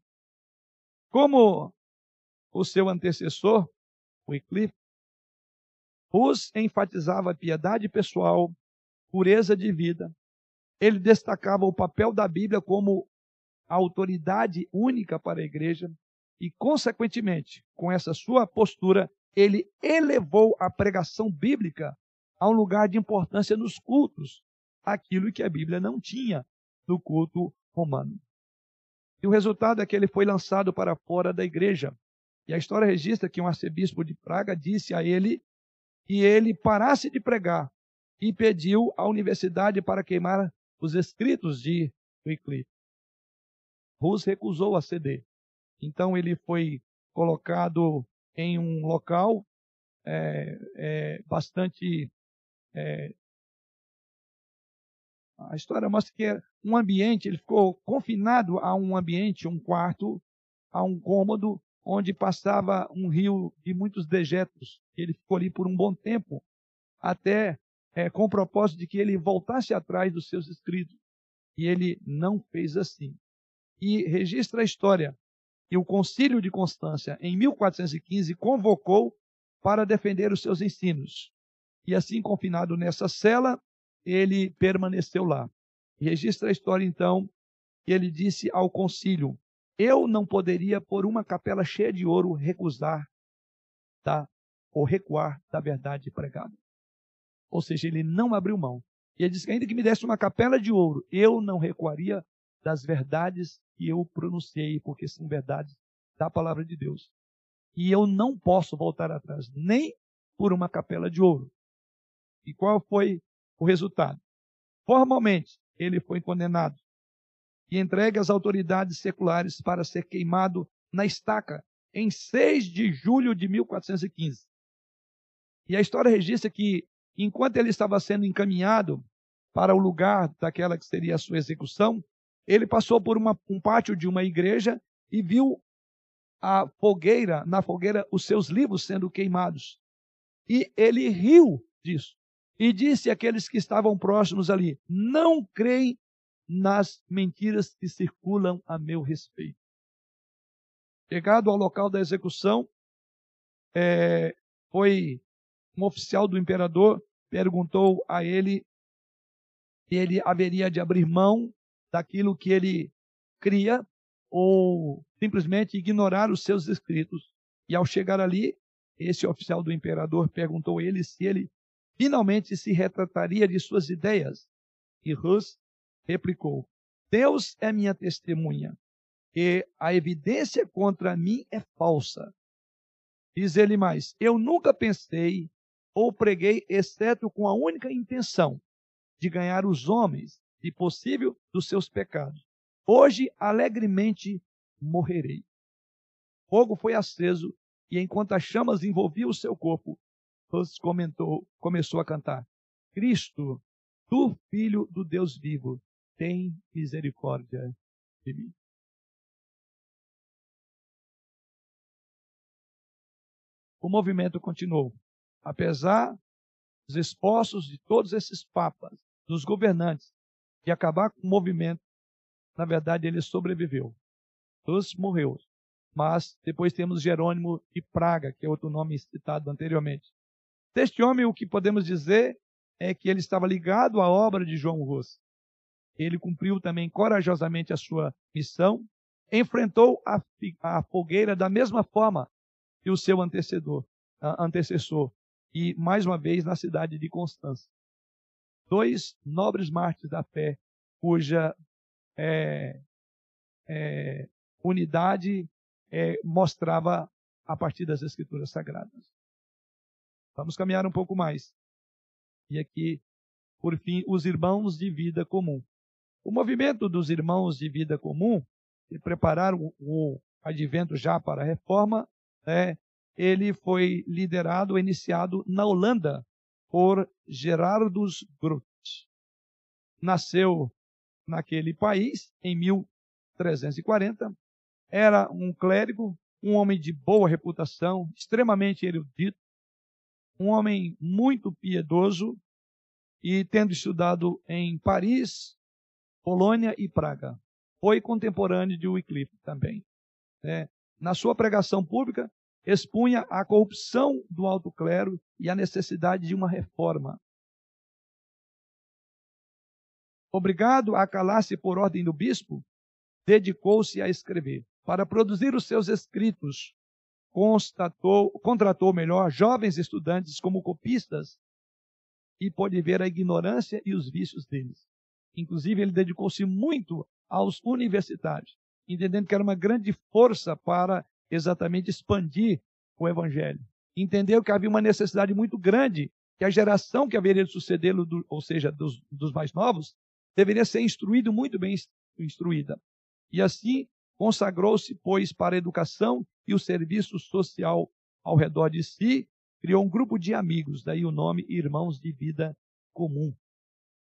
Como o seu antecessor, Wycliffe, Hus enfatizava piedade pessoal, pureza de vida. Ele destacava o papel da Bíblia como a autoridade única para a igreja e, consequentemente, com essa sua postura, ele elevou a pregação bíblica a um lugar de importância nos cultos, aquilo que a Bíblia não tinha no culto romano. E o resultado é que ele foi lançado para fora da igreja. E a história registra que um arcebispo de Praga disse a ele que ele parasse de pregar e pediu à universidade para queimar os escritos de Wycliffe. Rus recusou a ceder. Então ele foi colocado em um local é, é, bastante é, a história mostra que é um ambiente, ele ficou confinado a um ambiente, um quarto, a um cômodo, onde passava um rio de muitos dejetos. Ele ficou ali por um bom tempo, até é, com o propósito de que ele voltasse atrás dos seus escritos. E ele não fez assim. E registra a história que o Concílio de Constância, em 1415, convocou para defender os seus ensinos. E assim, confinado nessa cela, ele permaneceu lá. Registra a história, então, que ele disse ao concílio: Eu não poderia, por uma capela cheia de ouro, recusar da ou recuar da verdade pregada. Ou seja, ele não abriu mão. E ele disse que ainda que me desse uma capela de ouro, eu não recuaria das verdades que eu pronunciei, porque são verdades da palavra de Deus. E eu não posso voltar atrás, nem por uma capela de ouro. E qual foi o resultado? Formalmente, ele foi condenado e entregue às autoridades seculares para ser queimado na estaca em 6 de julho de 1415. E a história registra que, enquanto ele estava sendo encaminhado para o lugar daquela que seria a sua execução, ele passou por uma, um pátio de uma igreja e viu a fogueira, na fogueira, os seus livros sendo queimados. E ele riu disso. E disse àqueles que estavam próximos ali: Não creem nas mentiras que circulam a meu respeito. Chegado ao local da execução, é, foi um oficial do imperador perguntou a ele se ele haveria de abrir mão daquilo que ele cria ou simplesmente ignorar os seus escritos. E ao chegar ali, esse oficial do imperador perguntou a ele se ele finalmente se retrataria de suas ideias. E Rus replicou: Deus é minha testemunha, e a evidência contra mim é falsa. Diz ele mais: Eu nunca pensei ou preguei, exceto com a única intenção de ganhar os homens e possível, dos seus pecados. Hoje, alegremente, morrerei. Fogo foi aceso e, enquanto as chamas envolviam o seu corpo, Deus comentou, começou a cantar: Cristo, tu, filho do Deus vivo, tem misericórdia de mim. O movimento continuou. Apesar dos esforços de todos esses papas, dos governantes, de acabar com o movimento, na verdade ele sobreviveu. Todos morreu. Mas depois temos Jerônimo de Praga, que é outro nome citado anteriormente. Deste homem, o que podemos dizer é que ele estava ligado à obra de João Rossi. Ele cumpriu também corajosamente a sua missão, enfrentou a, a fogueira da mesma forma que o seu antecessor, antecessor, e mais uma vez na cidade de Constança dois nobres mártires da fé, cuja é, é, unidade é, mostrava a partir das Escrituras Sagradas. Vamos caminhar um pouco mais. E aqui, por fim, os irmãos de vida comum. O movimento dos irmãos de vida comum, que prepararam o advento já para a reforma, né, ele foi liderado, iniciado na Holanda, por Gerardus Groot. Nasceu naquele país em 1340, era um clérigo, um homem de boa reputação, extremamente erudito, um homem muito piedoso e tendo estudado em Paris, Polônia e Praga. Foi contemporâneo de Wycliffe também. É, na sua pregação pública, expunha a corrupção do alto clero e a necessidade de uma reforma. Obrigado a calar-se por ordem do bispo, dedicou-se a escrever. Para produzir os seus escritos, contratou melhor jovens estudantes como copistas e pôde ver a ignorância e os vícios deles. Inclusive, ele dedicou-se muito aos universitários, entendendo que era uma grande força para exatamente expandir o evangelho. Entendeu que havia uma necessidade muito grande que a geração que haveria de sucedê-lo, ou seja, dos, dos mais novos, deveria ser instruída, muito bem instruída. E assim consagrou-se, pois, para a educação e o serviço social ao redor de si, criou um grupo de amigos, daí o nome Irmãos de Vida Comum.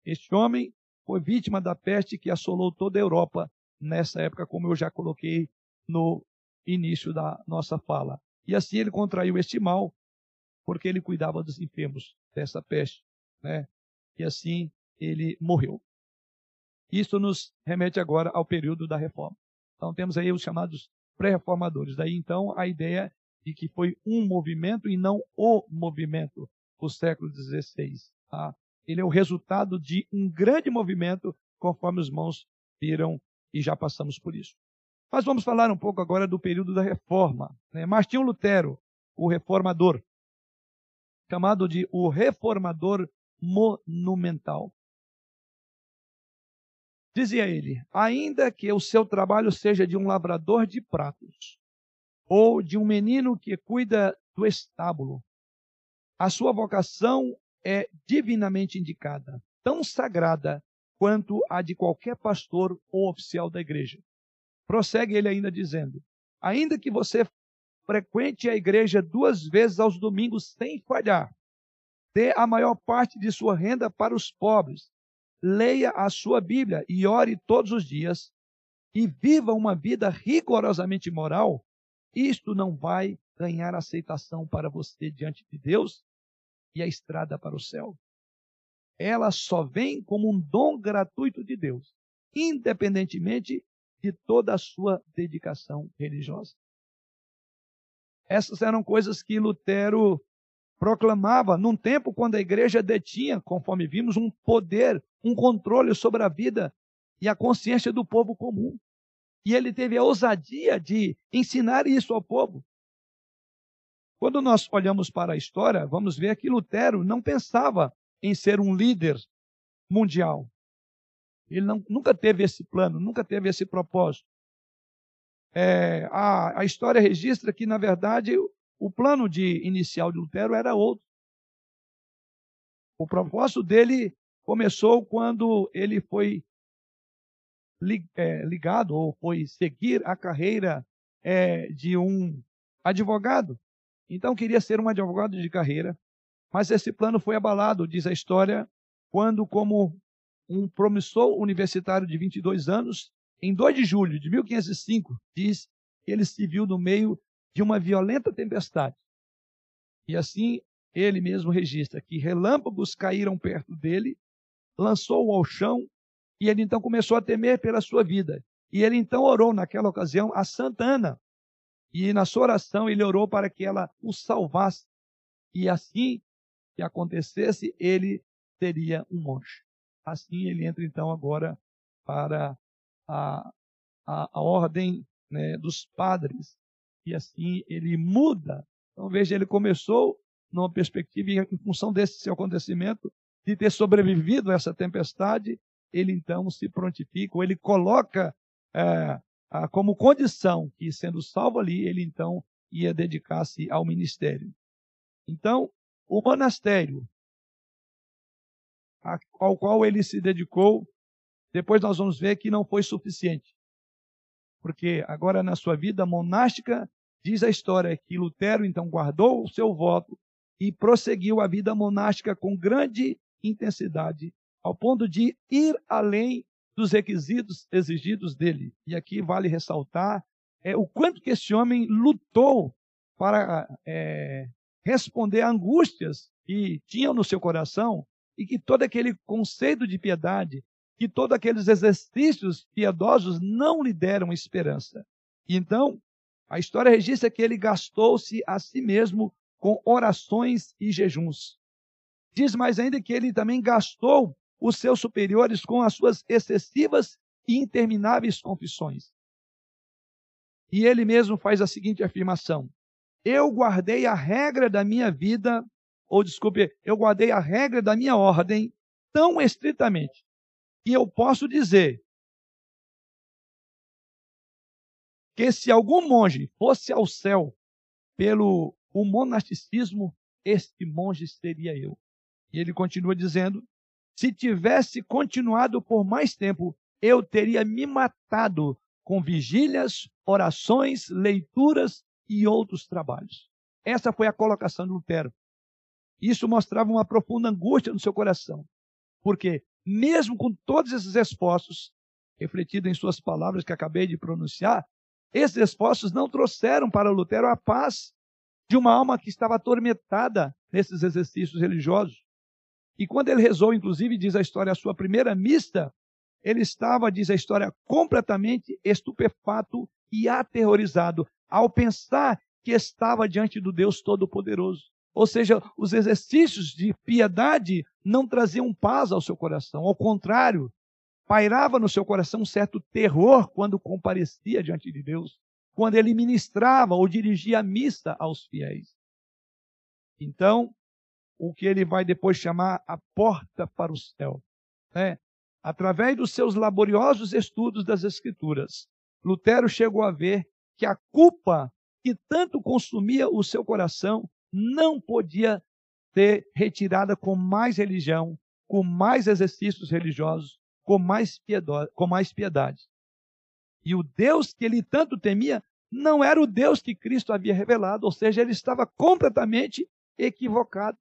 Este homem foi vítima da peste que assolou toda a Europa nessa época, como eu já coloquei no início da nossa fala. E assim ele contraiu este mal, porque ele cuidava dos enfermos dessa peste, né? E assim ele morreu. Isso nos remete agora ao período da reforma. Então temos aí os chamados pré-reformadores. Daí então a ideia de que foi um movimento e não o movimento, o século XVI. Tá? Ele é o resultado de um grande movimento, conforme os mãos viram e já passamos por isso. Mas vamos falar um pouco agora do período da reforma. Né? Martinho Lutero o reformador, chamado de o reformador monumental. Dizia ele: ainda que o seu trabalho seja de um lavrador de pratos, ou de um menino que cuida do estábulo, a sua vocação é divinamente indicada, tão sagrada quanto a de qualquer pastor ou oficial da igreja. Prossegue ele ainda dizendo: ainda que você frequente a igreja duas vezes aos domingos sem falhar, dê a maior parte de sua renda para os pobres, leia a sua Bíblia e ore todos os dias e viva uma vida rigorosamente moral, isto não vai ganhar aceitação para você diante de Deus e a estrada para o céu. Ela só vem como um dom gratuito de Deus, independentemente de toda a sua dedicação religiosa. Essas eram coisas que Lutero proclamava num tempo quando a igreja detinha, conforme vimos, um poder, um controle sobre a vida e a consciência do povo comum. E ele teve a ousadia de ensinar isso ao povo. Quando nós olhamos para a história, vamos ver que Lutero não pensava em ser um líder mundial. Ele não, nunca teve esse plano, nunca teve esse propósito. É, a, a história registra que, na verdade, o plano de inicial de Lutero era outro. O propósito dele começou quando ele foi é, ligado ou foi seguir a carreira é, de um advogado. Então queria ser um advogado de carreira, mas esse plano foi abalado, diz a história, quando, como um promissor universitário de 22 anos, em 2 de julho de 1505, diz que ele se viu no meio de uma violenta tempestade. E assim ele mesmo registra que relâmpagos caíram perto dele, lançou-o ao chão e ele então começou a temer pela sua vida. E ele então orou naquela ocasião a Santa Ana. E na sua oração ele orou para que ela o salvasse. E assim que acontecesse, ele seria um monge. Assim ele entra então agora para a, a, a ordem né, dos padres e assim ele muda. Então veja, ele começou numa perspectiva, em função desse seu acontecimento, de ter sobrevivido a essa tempestade, ele então se prontifica, ou ele coloca é, como condição que, sendo salvo ali, ele então ia dedicar-se ao ministério. Então, o monastério ao qual ele se dedicou, depois nós vamos ver que não foi suficiente porque agora na sua vida monástica, diz a história que Lutero então guardou o seu voto e prosseguiu a vida monástica com grande intensidade, ao ponto de ir além dos requisitos exigidos dele. E aqui vale ressaltar é, o quanto que esse homem lutou para é, responder a angústias que tinham no seu coração e que todo aquele conceito de piedade que todos aqueles exercícios piedosos não lhe deram esperança. Então, a história registra que ele gastou-se a si mesmo com orações e jejuns. Diz mais ainda que ele também gastou os seus superiores com as suas excessivas e intermináveis confissões. E ele mesmo faz a seguinte afirmação: Eu guardei a regra da minha vida, ou desculpe, eu guardei a regra da minha ordem tão estritamente e eu posso dizer que se algum monge fosse ao céu pelo o monasticismo, este monge seria eu. E ele continua dizendo: se tivesse continuado por mais tempo, eu teria me matado com vigílias, orações, leituras e outros trabalhos. Essa foi a colocação de Lutero. Isso mostrava uma profunda angústia no seu coração. Porque mesmo com todos esses esforços, refletido em suas palavras que acabei de pronunciar, esses esforços não trouxeram para Lutero a paz de uma alma que estava atormentada nesses exercícios religiosos. E quando ele rezou, inclusive, diz a história, a sua primeira missa, ele estava, diz a história, completamente estupefato e aterrorizado ao pensar que estava diante do Deus Todo-Poderoso. Ou seja, os exercícios de piedade não traziam paz ao seu coração. Ao contrário, pairava no seu coração um certo terror quando comparecia diante de Deus, quando ele ministrava ou dirigia a missa aos fiéis. Então, o que ele vai depois chamar a porta para o céu. Né? Através dos seus laboriosos estudos das Escrituras, Lutero chegou a ver que a culpa que tanto consumia o seu coração não podia ser retirada com mais religião, com mais exercícios religiosos, com mais, piedo, com mais piedade. E o Deus que ele tanto temia não era o Deus que Cristo havia revelado, ou seja, ele estava completamente equivocado.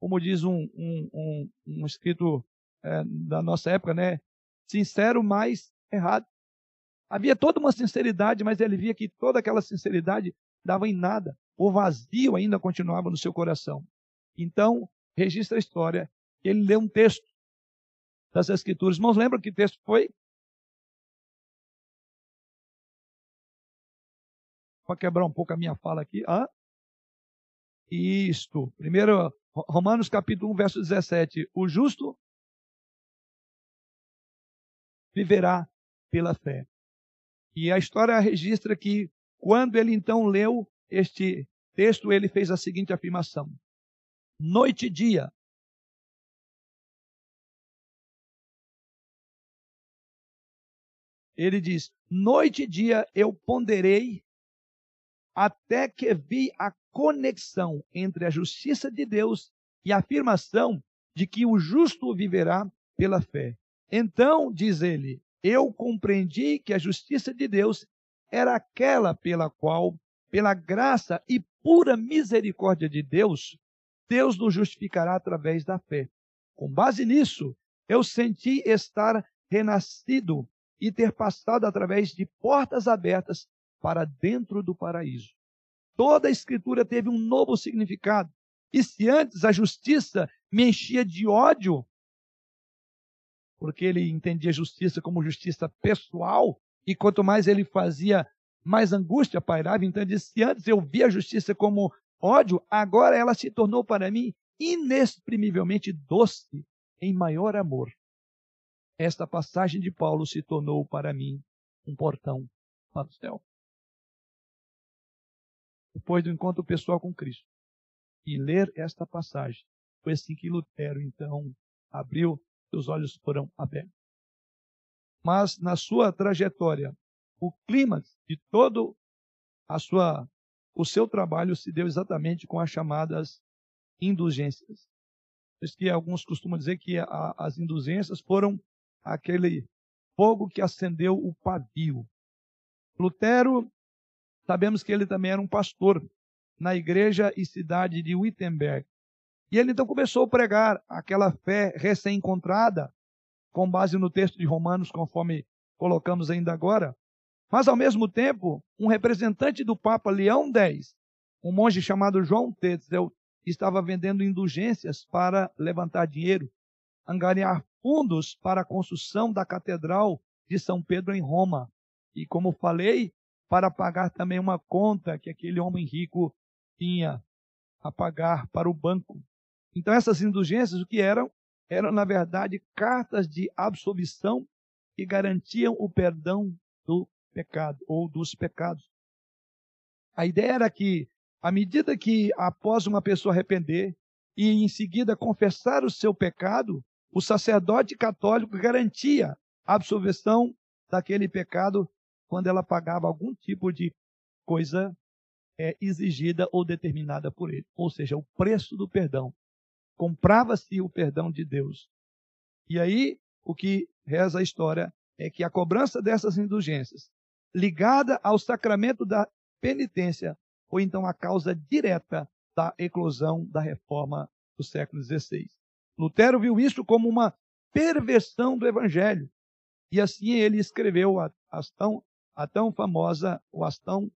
Como diz um, um, um, um escrito é, da nossa época, né? Sincero, mas errado. Havia toda uma sinceridade, mas ele via que toda aquela sinceridade dava em nada. O vazio ainda continuava no seu coração. Então, registra a história ele leu um texto das Escrituras. Irmãos, lembram que texto foi? Para quebrar um pouco a minha fala aqui. Ah? Isto. Primeiro, Romanos capítulo 1, verso 17. O justo viverá pela fé. E a história registra que quando ele então leu este texto, ele fez a seguinte afirmação: Noite e dia Ele diz: Noite e dia eu ponderei até que vi a conexão entre a justiça de Deus e a afirmação de que o justo viverá pela fé. Então, diz ele, eu compreendi que a justiça de Deus era aquela pela qual, pela graça e pura misericórdia de Deus, Deus nos justificará através da fé. Com base nisso, eu senti estar renascido e ter passado através de portas abertas para dentro do paraíso. Toda a Escritura teve um novo significado. E se antes a justiça me enchia de ódio, porque ele entendia justiça como justiça pessoal, e quanto mais ele fazia, mais angústia pairava. Então ele disse: se antes eu via a justiça como ódio, agora ela se tornou para mim inexprimivelmente doce em maior amor esta passagem de Paulo se tornou para mim um portão para o céu. Depois do encontro pessoal com Cristo e ler esta passagem, foi assim que Lutero então abriu, seus olhos foram abertos. Mas na sua trajetória, o clímax de todo a sua o seu trabalho se deu exatamente com as chamadas indulgências. Por isso que alguns costumam dizer que a, as indulgências foram aquele fogo que acendeu o pavio. Lutero, sabemos que ele também era um pastor na igreja e cidade de Wittenberg. E ele então começou a pregar aquela fé recém-encontrada, com base no texto de Romanos, conforme colocamos ainda agora. Mas, ao mesmo tempo, um representante do Papa Leão X, um monge chamado João Tetzel, estava vendendo indulgências para levantar dinheiro, angariar fundos para a construção da Catedral de São Pedro em Roma. E, como falei, para pagar também uma conta que aquele homem rico tinha a pagar para o banco. Então, essas indulgências, o que eram? Eram, na verdade, cartas de absolvição que garantiam o perdão do pecado ou dos pecados. A ideia era que, à medida que, após uma pessoa arrepender e em seguida confessar o seu pecado, o sacerdote católico garantia a absolvição daquele pecado quando ela pagava algum tipo de coisa é, exigida ou determinada por ele. Ou seja, o preço do perdão. Comprava-se o perdão de Deus. E aí, o que reza a história é que a cobrança dessas indulgências, ligada ao sacramento da penitência, foi então a causa direta da eclosão da reforma do século XVI. Lutero viu isso como uma perversão do evangelho. E assim ele escreveu a, as tão, a tão famosa, ou as tão,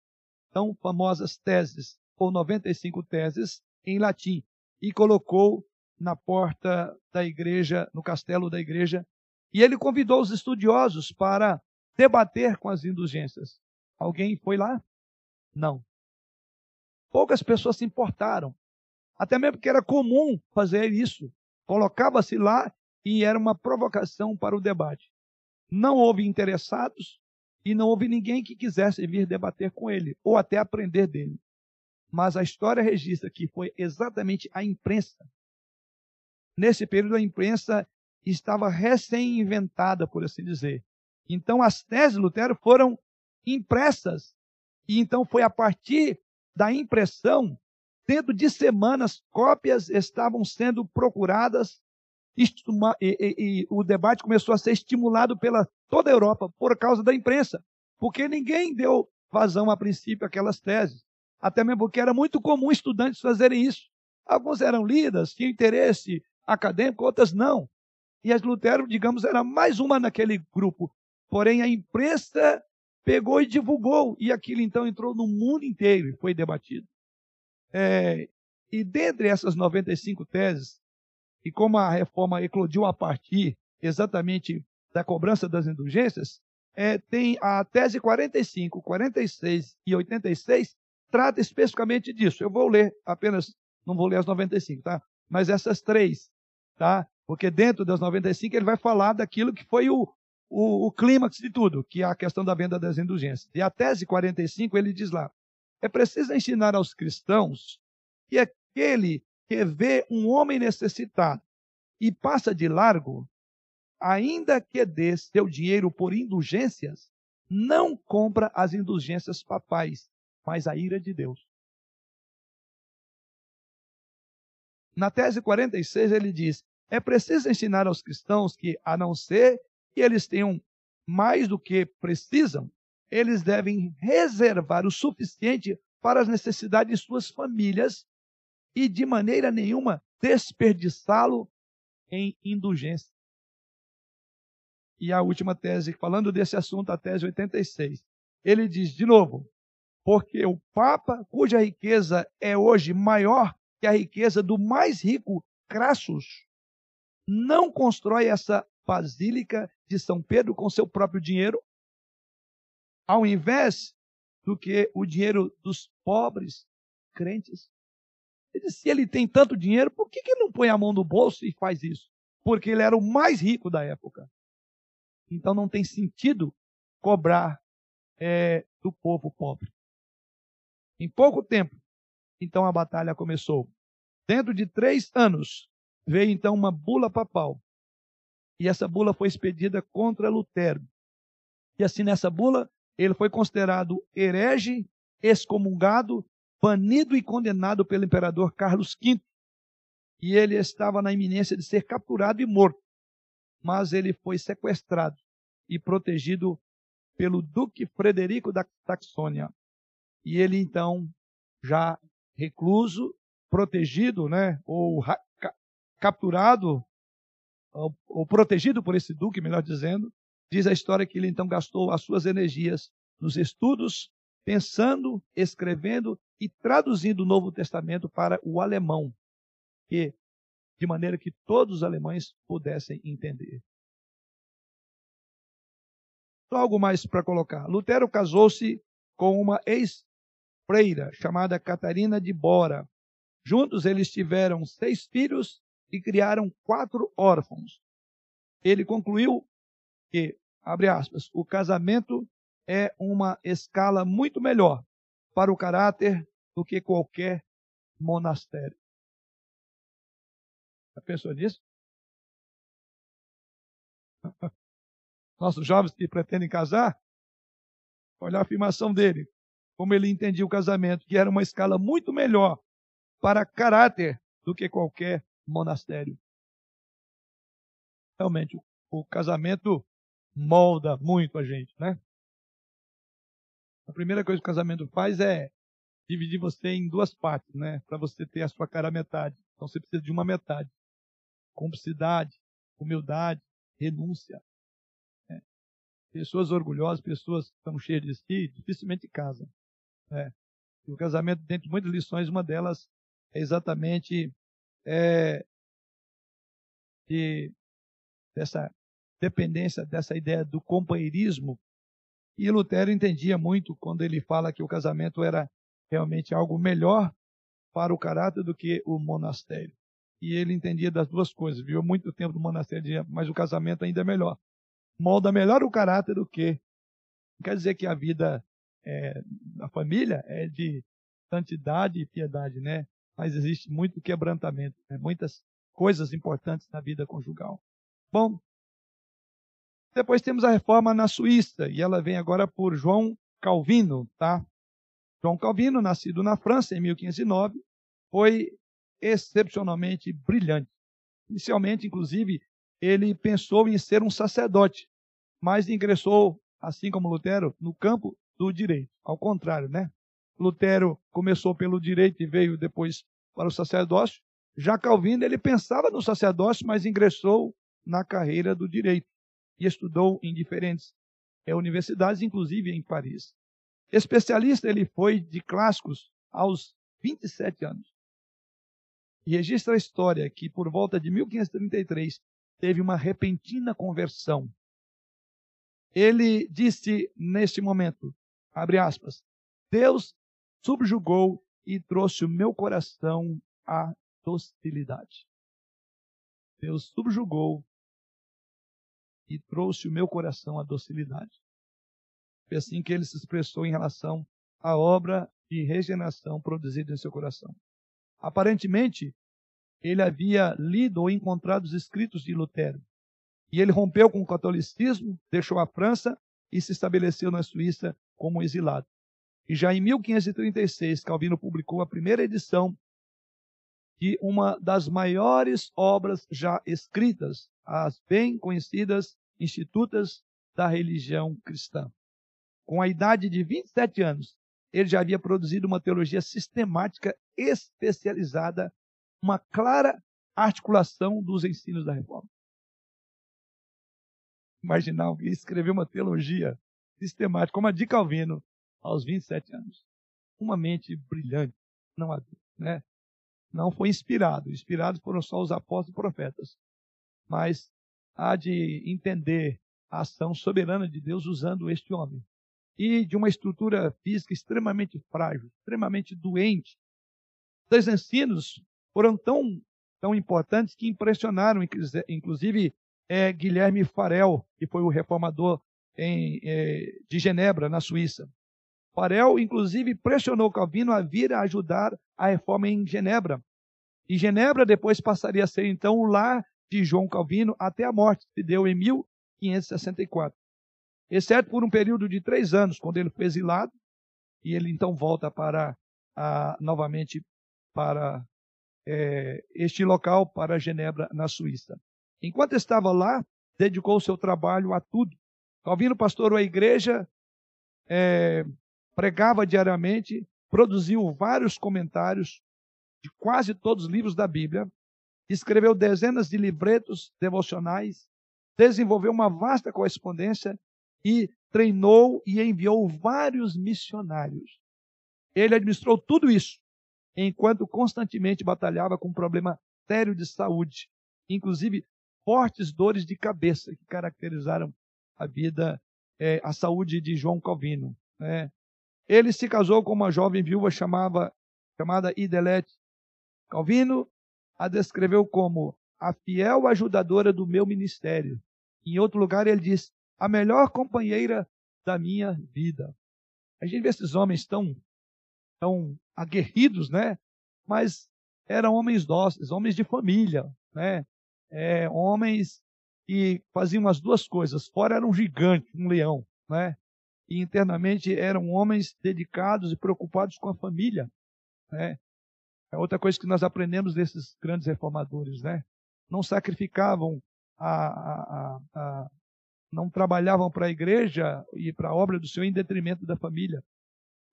tão famosas teses, ou 95 teses em latim, e colocou na porta da igreja, no castelo da igreja, e ele convidou os estudiosos para debater com as indulgências. Alguém foi lá? Não. Poucas pessoas se importaram. Até mesmo porque era comum fazer isso colocava-se lá e era uma provocação para o debate. Não houve interessados e não houve ninguém que quisesse vir debater com ele ou até aprender dele. mas a história registra que foi exatamente a imprensa. Nesse período, a imprensa estava recém-inventada, por assim dizer. Então, as teses de Lutero foram impressas. E então foi a partir da impressão, dentro de semanas, cópias estavam sendo procuradas e, e, e, o debate começou a ser estimulado pela toda a Europa por causa da imprensa, porque ninguém deu vazão a princípio àquelas teses, até mesmo porque era muito comum estudantes fazerem isso. Alguns eram lidas, tinham interesse acadêmico, outras não. E as Lutero, digamos, era mais uma naquele grupo. Porém, a imprensa pegou e divulgou, e aquilo então entrou no mundo inteiro e foi debatido. É, e dentre essas 95 teses, e como a reforma eclodiu a partir exatamente da cobrança das indulgências, é, tem a tese 45, 46 e 86, trata especificamente disso. Eu vou ler apenas, não vou ler as 95, tá? Mas essas três, tá? Porque dentro das 95 ele vai falar daquilo que foi o, o, o clímax de tudo, que é a questão da venda das indulgências. E a tese 45 ele diz lá: é preciso ensinar aos cristãos que aquele que vê um homem necessitado e passa de largo, ainda que dê seu dinheiro por indulgências, não compra as indulgências papais, mas a ira de Deus. Na tese 46, ele diz: é preciso ensinar aos cristãos que, a não ser que eles tenham mais do que precisam, eles devem reservar o suficiente para as necessidades de suas famílias e de maneira nenhuma desperdiçá-lo em indulgência. E a última tese, falando desse assunto, a tese 86. Ele diz de novo: porque o Papa, cuja riqueza é hoje maior que a riqueza do mais rico Crassus, não constrói essa basílica de São Pedro com seu próprio dinheiro, ao invés do que o dinheiro dos pobres crentes. Ele disse, se ele tem tanto dinheiro, por que, que ele não põe a mão no bolso e faz isso? Porque ele era o mais rico da época. Então não tem sentido cobrar é, do povo pobre. Em pouco tempo, então a batalha começou. Dentro de três anos, veio então uma bula papal. E essa bula foi expedida contra Lutero. E assim, nessa bula, ele foi considerado herege, excomungado banido e condenado pelo imperador Carlos V. E ele estava na iminência de ser capturado e morto. Mas ele foi sequestrado e protegido pelo Duque Frederico da Saxônia. E ele então, já recluso, protegido, né, ou ca capturado, ou, protegido por esse duque, melhor dizendo, diz a história que ele então gastou as suas energias nos estudos, pensando, escrevendo e traduzindo o Novo Testamento para o alemão, que, de maneira que todos os alemães pudessem entender. Só algo mais para colocar. Lutero casou-se com uma ex-freira chamada Catarina de Bora. Juntos eles tiveram seis filhos e criaram quatro órfãos. Ele concluiu que, abre aspas, o casamento é uma escala muito melhor para o caráter do que qualquer monastério. Já pensou nisso? Nossos jovens que pretendem casar, olha a afirmação dele, como ele entendia o casamento, que era uma escala muito melhor para caráter do que qualquer monastério. Realmente, o casamento molda muito a gente, né? A primeira coisa que o casamento faz é dividir você em duas partes, né? Para você ter a sua cara metade. Então você precisa de uma metade. Cumplicidade, humildade, renúncia. Né? Pessoas orgulhosas, pessoas que estão cheias de si, dificilmente casam. Né? E o casamento, dentro de muitas lições, uma delas é exatamente é, de, dessa dependência, dessa ideia do companheirismo. E Lutero entendia muito quando ele fala que o casamento era realmente algo melhor para o caráter do que o monastério. E ele entendia das duas coisas. Viveu muito tempo no monastério, mas o casamento ainda é melhor. Molda melhor o caráter do que. Não quer dizer que a vida é, família é de santidade e piedade, né? Mas existe muito quebrantamento, né? muitas coisas importantes na vida conjugal. Bom, depois temos a reforma na Suíça, e ela vem agora por João Calvino, tá? João Calvino, nascido na França em 1509, foi excepcionalmente brilhante. Inicialmente, inclusive, ele pensou em ser um sacerdote, mas ingressou, assim como Lutero, no campo do direito. Ao contrário, né? Lutero começou pelo direito e veio depois para o sacerdócio. Já Calvino, ele pensava no sacerdócio, mas ingressou na carreira do direito e estudou em diferentes é, universidades, inclusive em Paris. Especialista, ele foi de clássicos aos 27 anos. E registra a história que, por volta de 1533, teve uma repentina conversão. Ele disse neste momento, abre aspas, Deus subjugou e trouxe o meu coração à docilidade. Deus subjugou e trouxe o meu coração à docilidade. Foi assim que ele se expressou em relação à obra de regeneração produzida em seu coração. Aparentemente, ele havia lido ou encontrado os escritos de Lutero. E ele rompeu com o catolicismo, deixou a França e se estabeleceu na Suíça como exilado. E já em 1536, Calvino publicou a primeira edição de uma das maiores obras já escritas, as bem conhecidas Institutas da Religião Cristã. Com a idade de 27 anos, ele já havia produzido uma teologia sistemática especializada, uma clara articulação dos ensinos da reforma. Imaginar alguém escrever uma teologia sistemática, como a de Calvino, aos 27 anos. Uma mente brilhante, não há né? Não foi inspirado. Inspirados foram só os apóstolos e profetas. Mas há de entender a ação soberana de Deus usando este homem. E de uma estrutura física extremamente frágil, extremamente doente. Dois ensinos foram tão, tão importantes que impressionaram, inclusive, é, Guilherme Farel, que foi o reformador em, é, de Genebra, na Suíça. Farel, inclusive, pressionou Calvino a vir ajudar a reforma em Genebra. E Genebra depois passaria a ser, então, o lar de João Calvino até a morte, que deu em 1564. Exceto por um período de três anos, quando ele foi exilado, e ele então volta para a, novamente para é, este local, para Genebra, na Suíça. Enquanto estava lá, dedicou seu trabalho a tudo. Calvino pastorou a igreja, é, pregava diariamente, produziu vários comentários de quase todos os livros da Bíblia, escreveu dezenas de livretos devocionais, desenvolveu uma vasta correspondência e treinou e enviou vários missionários. Ele administrou tudo isso, enquanto constantemente batalhava com um problema sério de saúde, inclusive fortes dores de cabeça que caracterizaram a vida, é, a saúde de João Calvino. Né? Ele se casou com uma jovem viúva chamava, chamada Idelete. Calvino a descreveu como a fiel ajudadora do meu ministério. Em outro lugar, ele diz: a melhor companheira da minha vida. A gente vê esses homens tão, tão aguerridos, né? Mas eram homens dóceis, homens de família, né? É, homens que faziam as duas coisas. Fora era um gigante, um leão, né? E internamente eram homens dedicados e preocupados com a família, né? É outra coisa que nós aprendemos desses grandes reformadores, né? Não sacrificavam a, a, a, não trabalhavam para a igreja e para a obra do Senhor em detrimento da família.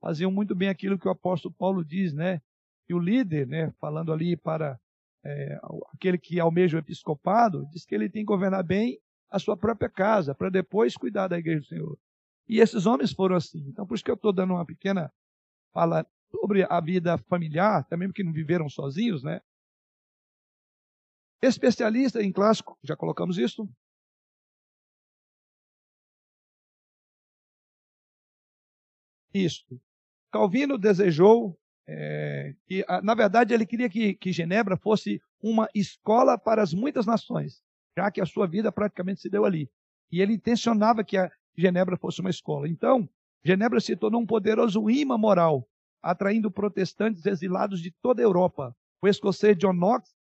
Faziam muito bem aquilo que o apóstolo Paulo diz, né? Que o líder, né, falando ali para é, aquele que almeja o episcopado, diz que ele tem que governar bem a sua própria casa, para depois cuidar da igreja do Senhor. E esses homens foram assim. Então, por isso que eu estou dando uma pequena fala sobre a vida familiar, também porque não viveram sozinhos, né? Especialista em clássico, já colocamos isso. Isso. Calvino desejou é, que, na verdade, ele queria que, que Genebra fosse uma escola para as muitas nações, já que a sua vida praticamente se deu ali. E ele intencionava que a Genebra fosse uma escola. Então, Genebra se tornou um poderoso imã moral atraindo protestantes exilados de toda a Europa. O escocês John Knox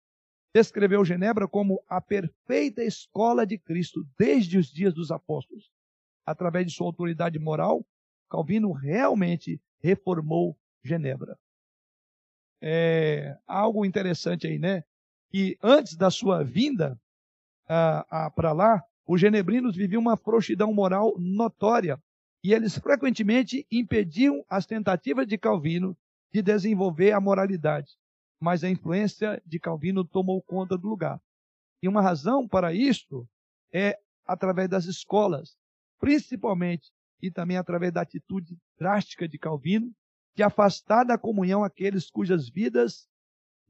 descreveu Genebra como a perfeita escola de Cristo desde os dias dos apóstolos. Através de sua autoridade moral, Calvino realmente reformou Genebra. É algo interessante aí, né? Que antes da sua vinda para lá, os genebrinos viviam uma frouxidão moral notória e eles frequentemente impediam as tentativas de Calvino de desenvolver a moralidade. Mas a influência de Calvino tomou conta do lugar. E uma razão para isto é através das escolas, principalmente e também através da atitude drástica de Calvino, de afastar da comunhão aqueles cujas vidas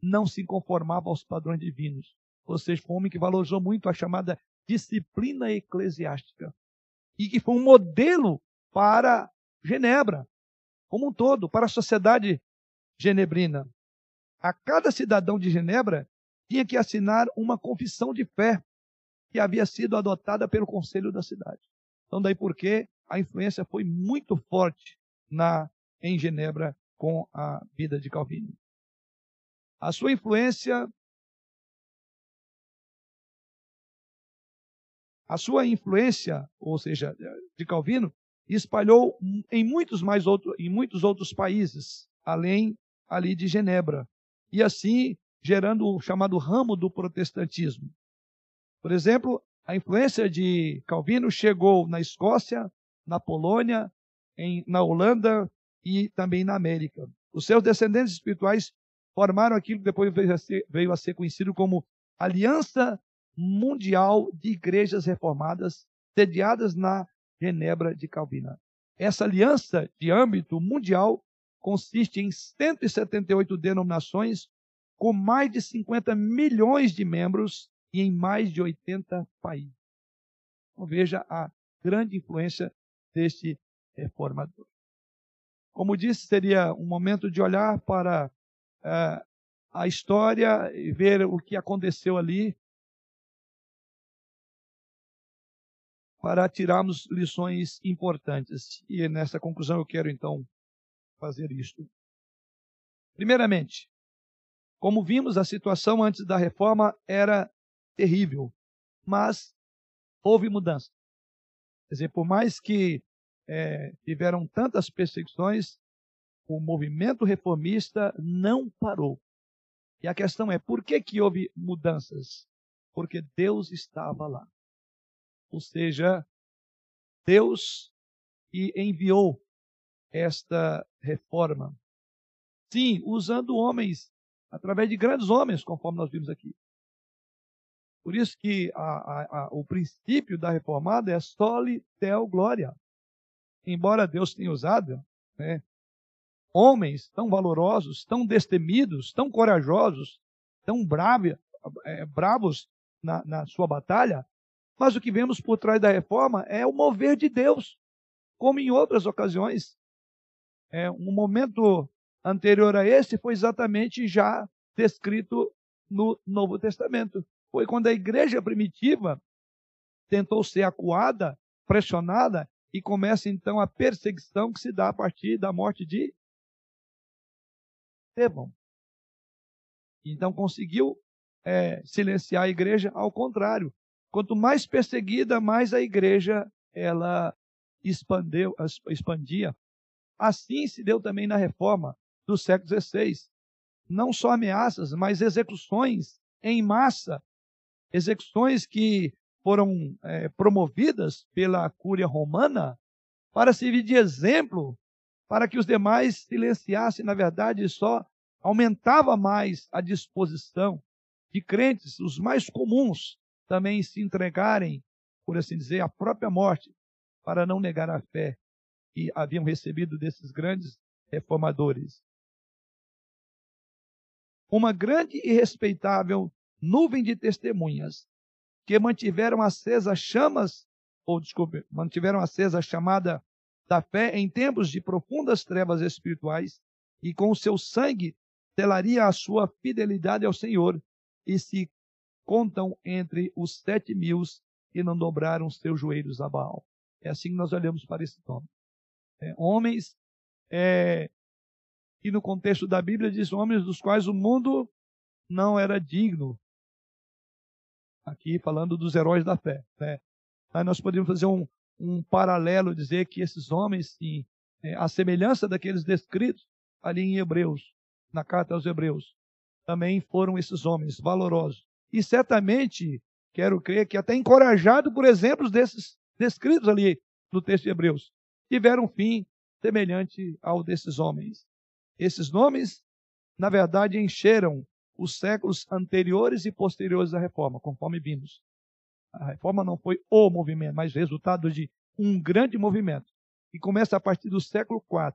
não se conformavam aos padrões divinos. Ou seja, foi um homem que valorizou muito a chamada disciplina eclesiástica e que foi um modelo para Genebra, como um todo, para a sociedade genebrina. A cada cidadão de Genebra tinha que assinar uma confissão de fé que havia sido adotada pelo conselho da cidade. Então, daí porque a influência foi muito forte na em Genebra com a vida de Calvino. A sua influência a sua influência, ou seja, de Calvino, espalhou em muitos mais outros, em muitos outros países, além ali de Genebra, e assim gerando o chamado ramo do protestantismo. Por exemplo, a influência de Calvino chegou na Escócia, na Polônia, em, na Holanda e também na América. Os seus descendentes espirituais formaram aquilo que depois veio a ser, veio a ser conhecido como Aliança Mundial de Igrejas Reformadas, sediadas na Genebra de Calvina. Essa aliança de âmbito mundial consiste em 178 denominações, com mais de 50 milhões de membros e em mais de 80 países. Então, veja a grande influência deste reformador. Como disse, seria um momento de olhar para uh, a história e ver o que aconteceu ali para tirarmos lições importantes. E nessa conclusão eu quero então fazer isto. Primeiramente, como vimos, a situação antes da reforma era terrível, mas houve mudança. Quer dizer, por mais que é, tiveram tantas perseguições, o movimento reformista não parou. E a questão é, por que, que houve mudanças? Porque Deus estava lá. Ou seja, Deus e enviou esta reforma. Sim, usando homens, através de grandes homens, conforme nós vimos aqui. Por isso que a, a, a, o princípio da reformada é soli deo glória. Embora Deus tenha usado né, homens tão valorosos, tão destemidos, tão corajosos, tão brave, é, bravos na, na sua batalha, mas o que vemos por trás da reforma é o mover de Deus, como em outras ocasiões. É, um momento anterior a esse foi exatamente já descrito no Novo Testamento. Foi quando a igreja primitiva tentou ser acuada, pressionada, e começa então a perseguição que se dá a partir da morte de Estevão. Então conseguiu é, silenciar a igreja, ao contrário, Quanto mais perseguida, mais a igreja ela expandeu, expandia. Assim se deu também na reforma do século XVI. Não só ameaças, mas execuções em massa. Execuções que foram é, promovidas pela Cúria Romana para servir de exemplo para que os demais silenciassem. Na verdade, só aumentava mais a disposição de crentes, os mais comuns, também se entregarem, por assim dizer, à própria morte, para não negar a fé que haviam recebido desses grandes reformadores. Uma grande e respeitável nuvem de testemunhas que mantiveram acesa chamas, ou desculpe, mantiveram acesa a chamada da fé em tempos de profundas trevas espirituais, e com o seu sangue selaria a sua fidelidade ao Senhor e se contam entre os sete mil que não dobraram seus joelhos a Baal. É assim que nós olhamos para esse nome. É, homens é, e no contexto da Bíblia diz homens dos quais o mundo não era digno. Aqui falando dos heróis da fé. Né? Aí nós podemos fazer um, um paralelo, dizer que esses homens, sim, é, a semelhança daqueles descritos ali em Hebreus, na carta aos Hebreus, também foram esses homens valorosos. E certamente, quero crer que até encorajado por exemplos desses descritos ali no texto de Hebreus, tiveram um fim semelhante ao desses homens. Esses nomes, na verdade, encheram os séculos anteriores e posteriores à reforma, conforme vimos. A reforma não foi o movimento, mas resultado de um grande movimento, que começa a partir do século IV,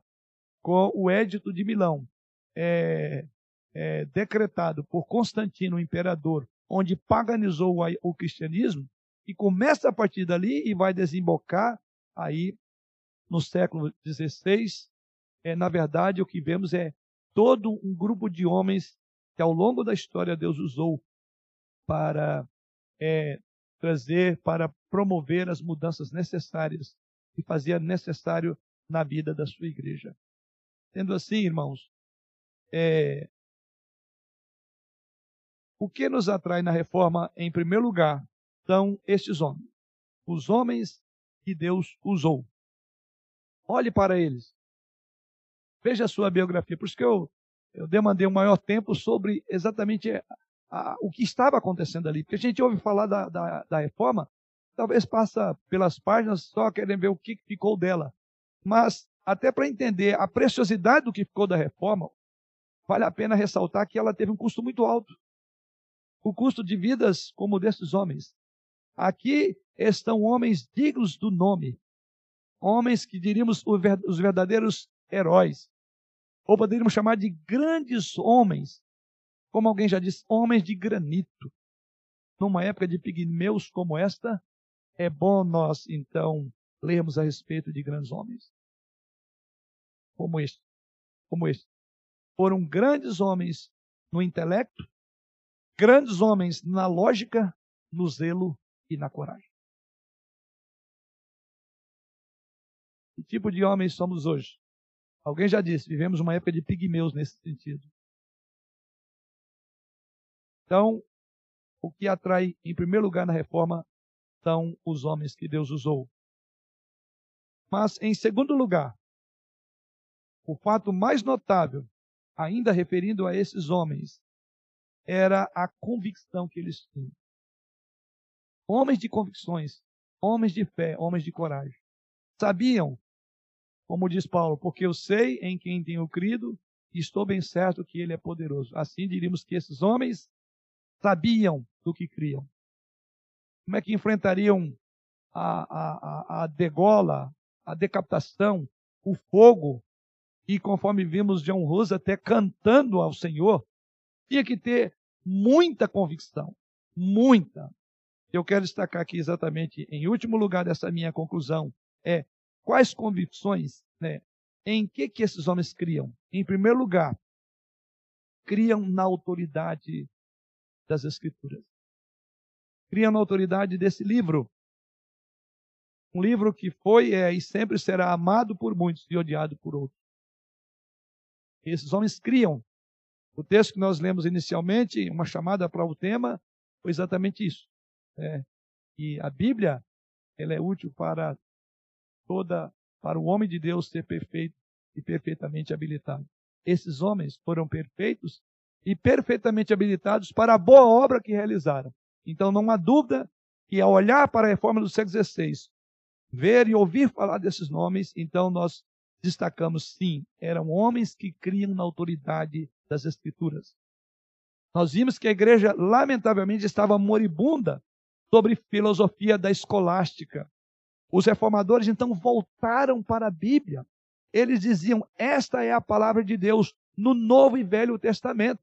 com o Édito de Milão, é, é, decretado por Constantino, o imperador, onde paganizou o cristianismo, e começa a partir dali e vai desembocar aí no século XVI. É, na verdade, o que vemos é todo um grupo de homens que ao longo da história Deus usou para é, trazer, para promover as mudanças necessárias que fazia necessário na vida da sua igreja. Sendo assim, irmãos, é, o que nos atrai na reforma, em primeiro lugar, são estes homens. Os homens que Deus usou. Olhe para eles. Veja a sua biografia. Por isso que eu, eu demandei um maior tempo sobre exatamente a, a, o que estava acontecendo ali. Porque a gente ouve falar da, da, da reforma, talvez passa pelas páginas só querendo ver o que ficou dela. Mas, até para entender a preciosidade do que ficou da reforma, vale a pena ressaltar que ela teve um custo muito alto. O custo de vidas como desses homens. Aqui estão homens dignos do nome. Homens que diríamos os verdadeiros heróis. Ou poderíamos chamar de grandes homens. Como alguém já disse, homens de granito. Numa época de pigmeus como esta, é bom nós, então, lermos a respeito de grandes homens. Como este. Como este. Foram grandes homens no intelecto, grandes homens na lógica, no zelo e na coragem. Que tipo de homens somos hoje? Alguém já disse, vivemos uma época de pigmeus nesse sentido. Então, o que atrai, em primeiro lugar, na reforma são os homens que Deus usou. Mas, em segundo lugar, o fato mais notável, ainda referindo a esses homens, era a convicção que eles tinham. Homens de convicções, homens de fé, homens de coragem. Sabiam, como diz Paulo, porque eu sei em quem tenho crido e estou bem certo que ele é poderoso. Assim diríamos que esses homens sabiam do que criam como é que enfrentariam a, a, a degola, a decapitação, o fogo, e conforme vimos John Rose até cantando ao Senhor, tinha que ter muita convicção, muita. Eu quero destacar aqui exatamente, em último lugar dessa minha conclusão, é quais convicções, né, em que que esses homens criam? Em primeiro lugar, criam na autoridade das Escrituras cria na autoridade desse livro. Um livro que foi é, e sempre será amado por muitos e odiado por outros. Esses homens criam. O texto que nós lemos inicialmente, uma chamada para o tema, foi exatamente isso. É, e a Bíblia, ela é útil para toda, para o homem de Deus ser perfeito e perfeitamente habilitado. Esses homens foram perfeitos e perfeitamente habilitados para a boa obra que realizaram. Então não há dúvida que ao olhar para a reforma do século XVI, ver e ouvir falar desses nomes, então nós destacamos sim, eram homens que criam na autoridade das Escrituras. Nós vimos que a igreja, lamentavelmente, estava moribunda sobre filosofia da escolástica. Os reformadores então voltaram para a Bíblia. Eles diziam: esta é a palavra de Deus no Novo e Velho Testamento.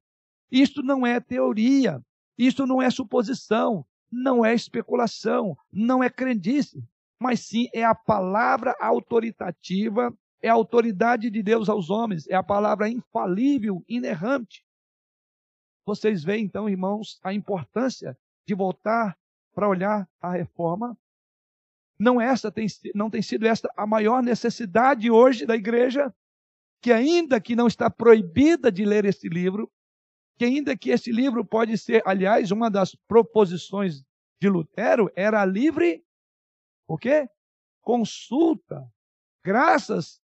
Isto não é teoria, isso não é suposição, não é especulação, não é crendice, mas sim é a palavra autoritativa, é a autoridade de Deus aos homens, é a palavra infalível, inerrante. Vocês veem então, irmãos, a importância de voltar para olhar a reforma. Não essa tem, não tem sido esta a maior necessidade hoje da igreja que ainda que não está proibida de ler esse livro, que ainda que esse livro pode ser, aliás, uma das proposições de Lutero era livre o quê? Consulta. Graças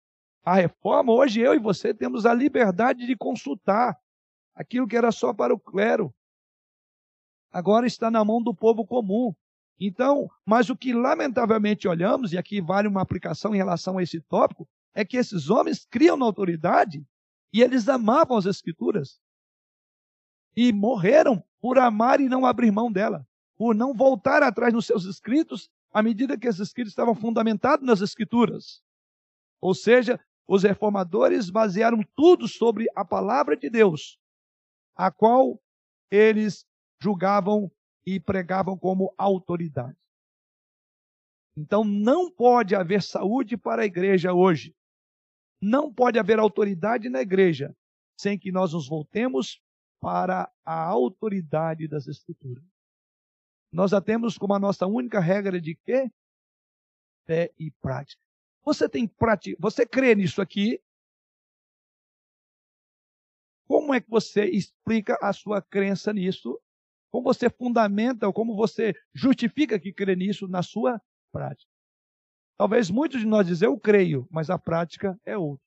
à reforma, hoje eu e você temos a liberdade de consultar aquilo que era só para o clero. Agora está na mão do povo comum. Então, mas o que lamentavelmente olhamos, e aqui vale uma aplicação em relação a esse tópico, é que esses homens criam na autoridade e eles amavam as Escrituras e morreram por amar e não abrir mão dela, por não voltar atrás nos seus escritos à medida que esses escritos estavam fundamentados nas Escrituras. Ou seja, os reformadores basearam tudo sobre a palavra de Deus, a qual eles julgavam e pregavam como autoridade. Então não pode haver saúde para a igreja hoje. Não pode haver autoridade na igreja sem que nós nos voltemos para a autoridade das Escrituras. Nós a temos como a nossa única regra de quê? Fé e prática. Você tem prática, você crê nisso aqui? Como é que você explica a sua crença nisso? Como você fundamenta ou como você justifica que crê nisso na sua prática? Talvez muitos de nós dizem eu creio, mas a prática é outra.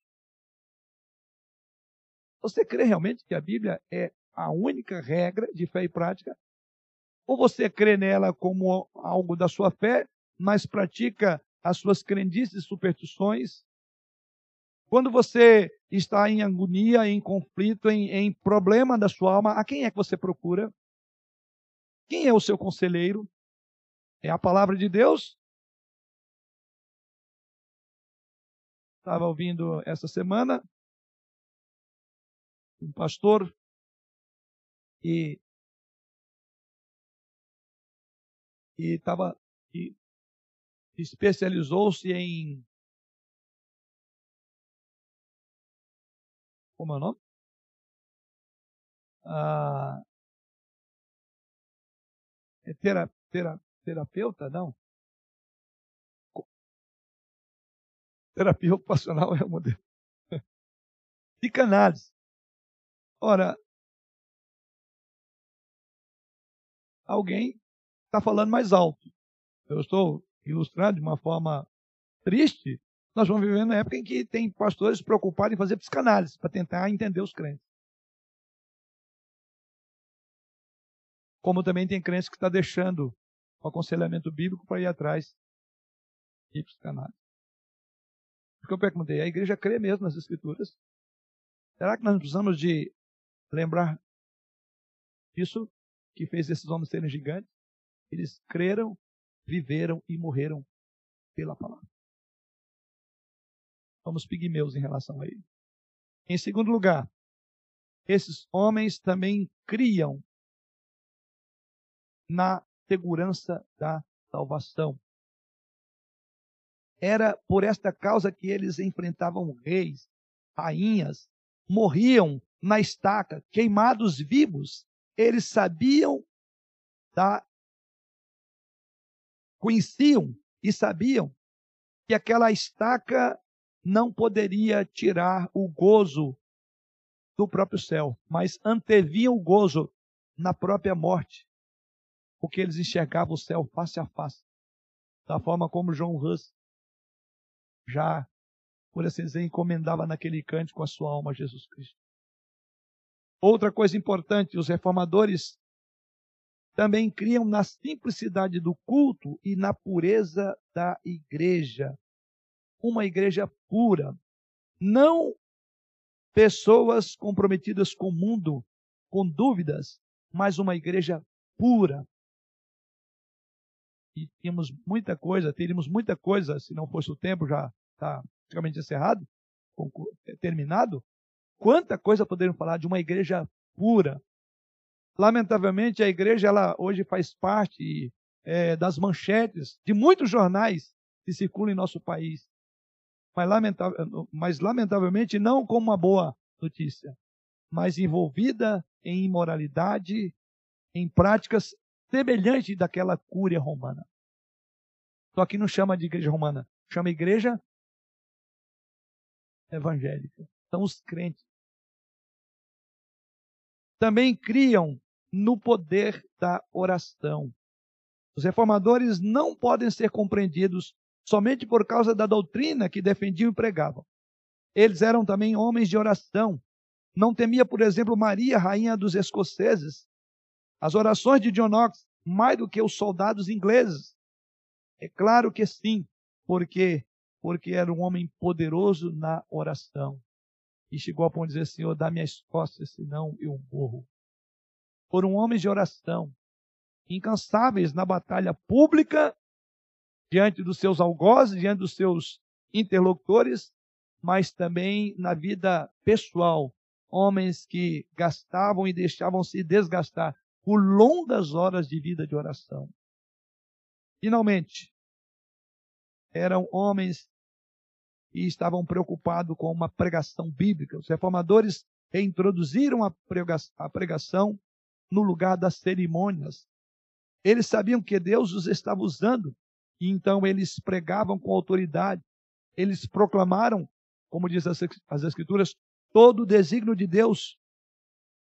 Você crê realmente que a Bíblia é a única regra de fé e prática? Ou você crê nela como algo da sua fé, mas pratica as suas crendices e superstições? Quando você está em agonia, em conflito, em, em problema da sua alma, a quem é que você procura? Quem é o seu conselheiro? É a palavra de Deus? Estava ouvindo essa semana um pastor e e estava e especializou-se em como é o nome? Ah, é tera, tera, terapeuta, não? Terapia ocupacional é o modelo. Psicanálise. Ora, alguém está falando mais alto. Eu estou ilustrando de uma forma triste. Nós vamos viver na época em que tem pastores preocupados em fazer psicanálise para tentar entender os crentes. Como também tem crentes que está deixando o aconselhamento bíblico para ir atrás de psicanálise. Porque eu perguntei, a igreja crê mesmo nas escrituras? Será que nós precisamos de lembrar isso que fez esses homens serem gigantes? Eles creram, viveram e morreram pela palavra. Somos pigmeus em relação a ele. Em segundo lugar, esses homens também criam na segurança da salvação. Era por esta causa que eles enfrentavam reis, rainhas, morriam na estaca, queimados vivos. Eles sabiam da conheciam e sabiam que aquela estaca não poderia tirar o gozo do próprio céu, mas anteviam o gozo na própria morte, porque eles enxergavam o céu face a face, da forma como João Hus já, por assim dizer, encomendava naquele cântico a sua alma a Jesus Cristo. Outra coisa importante, os reformadores também criam na simplicidade do culto e na pureza da igreja. Uma igreja pura. Não pessoas comprometidas com o mundo, com dúvidas, mas uma igreja pura. E tínhamos muita coisa, teríamos muita coisa, se não fosse o tempo, já está praticamente encerrado, terminado. Quanta coisa poderiam falar de uma igreja pura, Lamentavelmente, a igreja ela hoje faz parte é, das manchetes de muitos jornais que circulam em nosso país. Mas, mas lamentavelmente não como uma boa notícia, mas envolvida em imoralidade, em práticas semelhantes daquela cúria romana. Só que não chama de igreja romana, chama igreja evangélica. são os crentes. Também criam no poder da oração. Os reformadores não podem ser compreendidos somente por causa da doutrina que defendiam e pregavam. Eles eram também homens de oração. Não temia, por exemplo, Maria, rainha dos escoceses. As orações de John Knox, mais do que os soldados ingleses. É claro que sim, porque porque era um homem poderoso na oração. E chegou a ponto de dizer, Senhor, dá minhas costas, senão eu morro. Foram homens de oração, incansáveis na batalha pública, diante dos seus algozes, diante dos seus interlocutores, mas também na vida pessoal. Homens que gastavam e deixavam se desgastar por longas horas de vida de oração. Finalmente, eram homens e estavam preocupados com uma pregação bíblica. Os reformadores reintroduziram a pregação no lugar das cerimônias. Eles sabiam que Deus os estava usando, e então eles pregavam com autoridade. Eles proclamaram, como diz as, as Escrituras, todo o desígnio de Deus.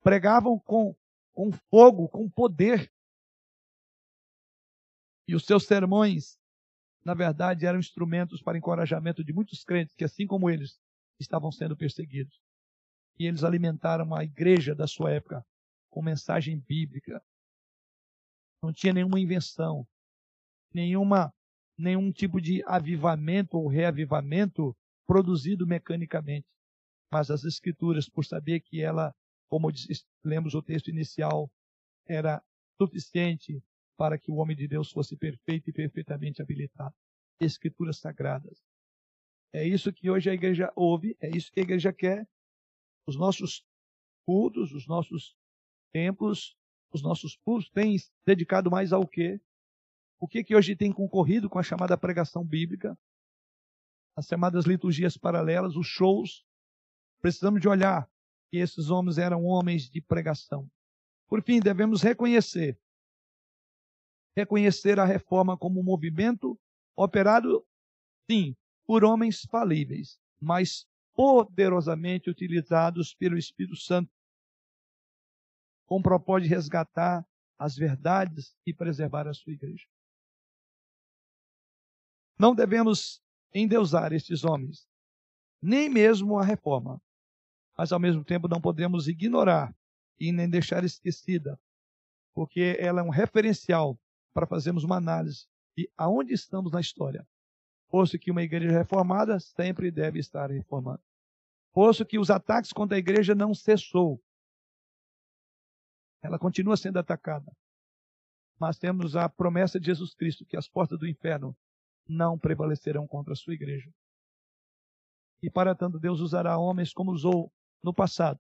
Pregavam com, com fogo, com poder. E os seus sermões na verdade, eram instrumentos para encorajamento de muitos crentes que, assim como eles, estavam sendo perseguidos. E eles alimentaram a igreja da sua época com mensagem bíblica. Não tinha nenhuma invenção, nenhuma, nenhum tipo de avivamento ou reavivamento produzido mecanicamente. Mas as Escrituras, por saber que ela, como lemos o texto inicial, era suficiente para que o homem de Deus fosse perfeito e perfeitamente habilitado. Escrituras sagradas. É isso que hoje a igreja ouve, é isso que a igreja quer. Os nossos cultos, os nossos templos, os nossos cultos têm dedicado mais ao quê? O que que hoje tem concorrido com a chamada pregação bíblica? As chamadas liturgias paralelas, os shows. Precisamos de olhar que esses homens eram homens de pregação. Por fim, devemos reconhecer reconhecer a reforma como um movimento operado, sim, por homens falíveis, mas poderosamente utilizados pelo Espírito Santo, com o propósito de resgatar as verdades e preservar a sua igreja. Não devemos endeusar estes homens, nem mesmo a reforma, mas ao mesmo tempo não podemos ignorar e nem deixar esquecida, porque ela é um referencial para fazermos uma análise de aonde estamos na história. Posto que uma igreja reformada sempre deve estar reformada. Posto que os ataques contra a igreja não cessou. Ela continua sendo atacada. Mas temos a promessa de Jesus Cristo que as portas do inferno não prevalecerão contra a sua igreja. E para tanto, Deus usará homens como usou no passado.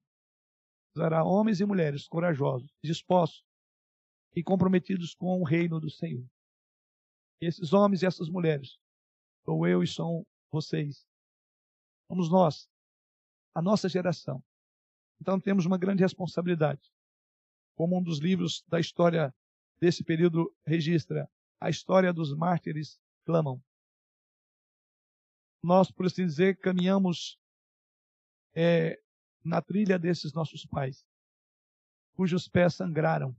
Usará homens e mulheres corajosos, dispostos e comprometidos com o reino do Senhor. Esses homens e essas mulheres, sou eu e são vocês. Somos nós, a nossa geração. Então temos uma grande responsabilidade. Como um dos livros da história desse período registra, a história dos mártires clamam. Nós, por assim dizer, caminhamos é, na trilha desses nossos pais, cujos pés sangraram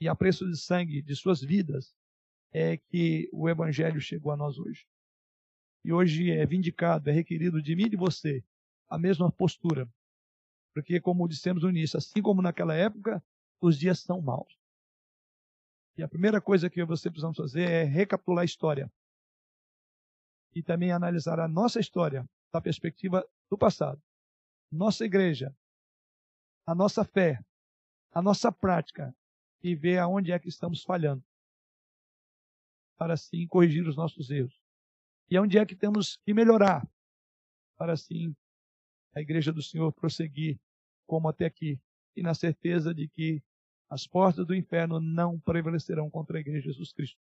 e a preço de sangue de suas vidas é que o Evangelho chegou a nós hoje. E hoje é vindicado, é requerido de mim e de você a mesma postura. Porque, como dissemos no início, assim como naquela época, os dias são maus. E a primeira coisa que você precisamos fazer é recapitular a história. E também analisar a nossa história da perspectiva do passado. Nossa igreja, a nossa fé, a nossa prática e ver aonde é que estamos falhando, para assim corrigir os nossos erros. E aonde é que temos que melhorar, para assim a igreja do Senhor prosseguir como até aqui, e na certeza de que as portas do inferno não prevalecerão contra a igreja de Jesus Cristo.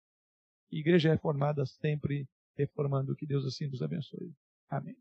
Igreja reformada sempre reformando, que Deus assim nos abençoe. Amém.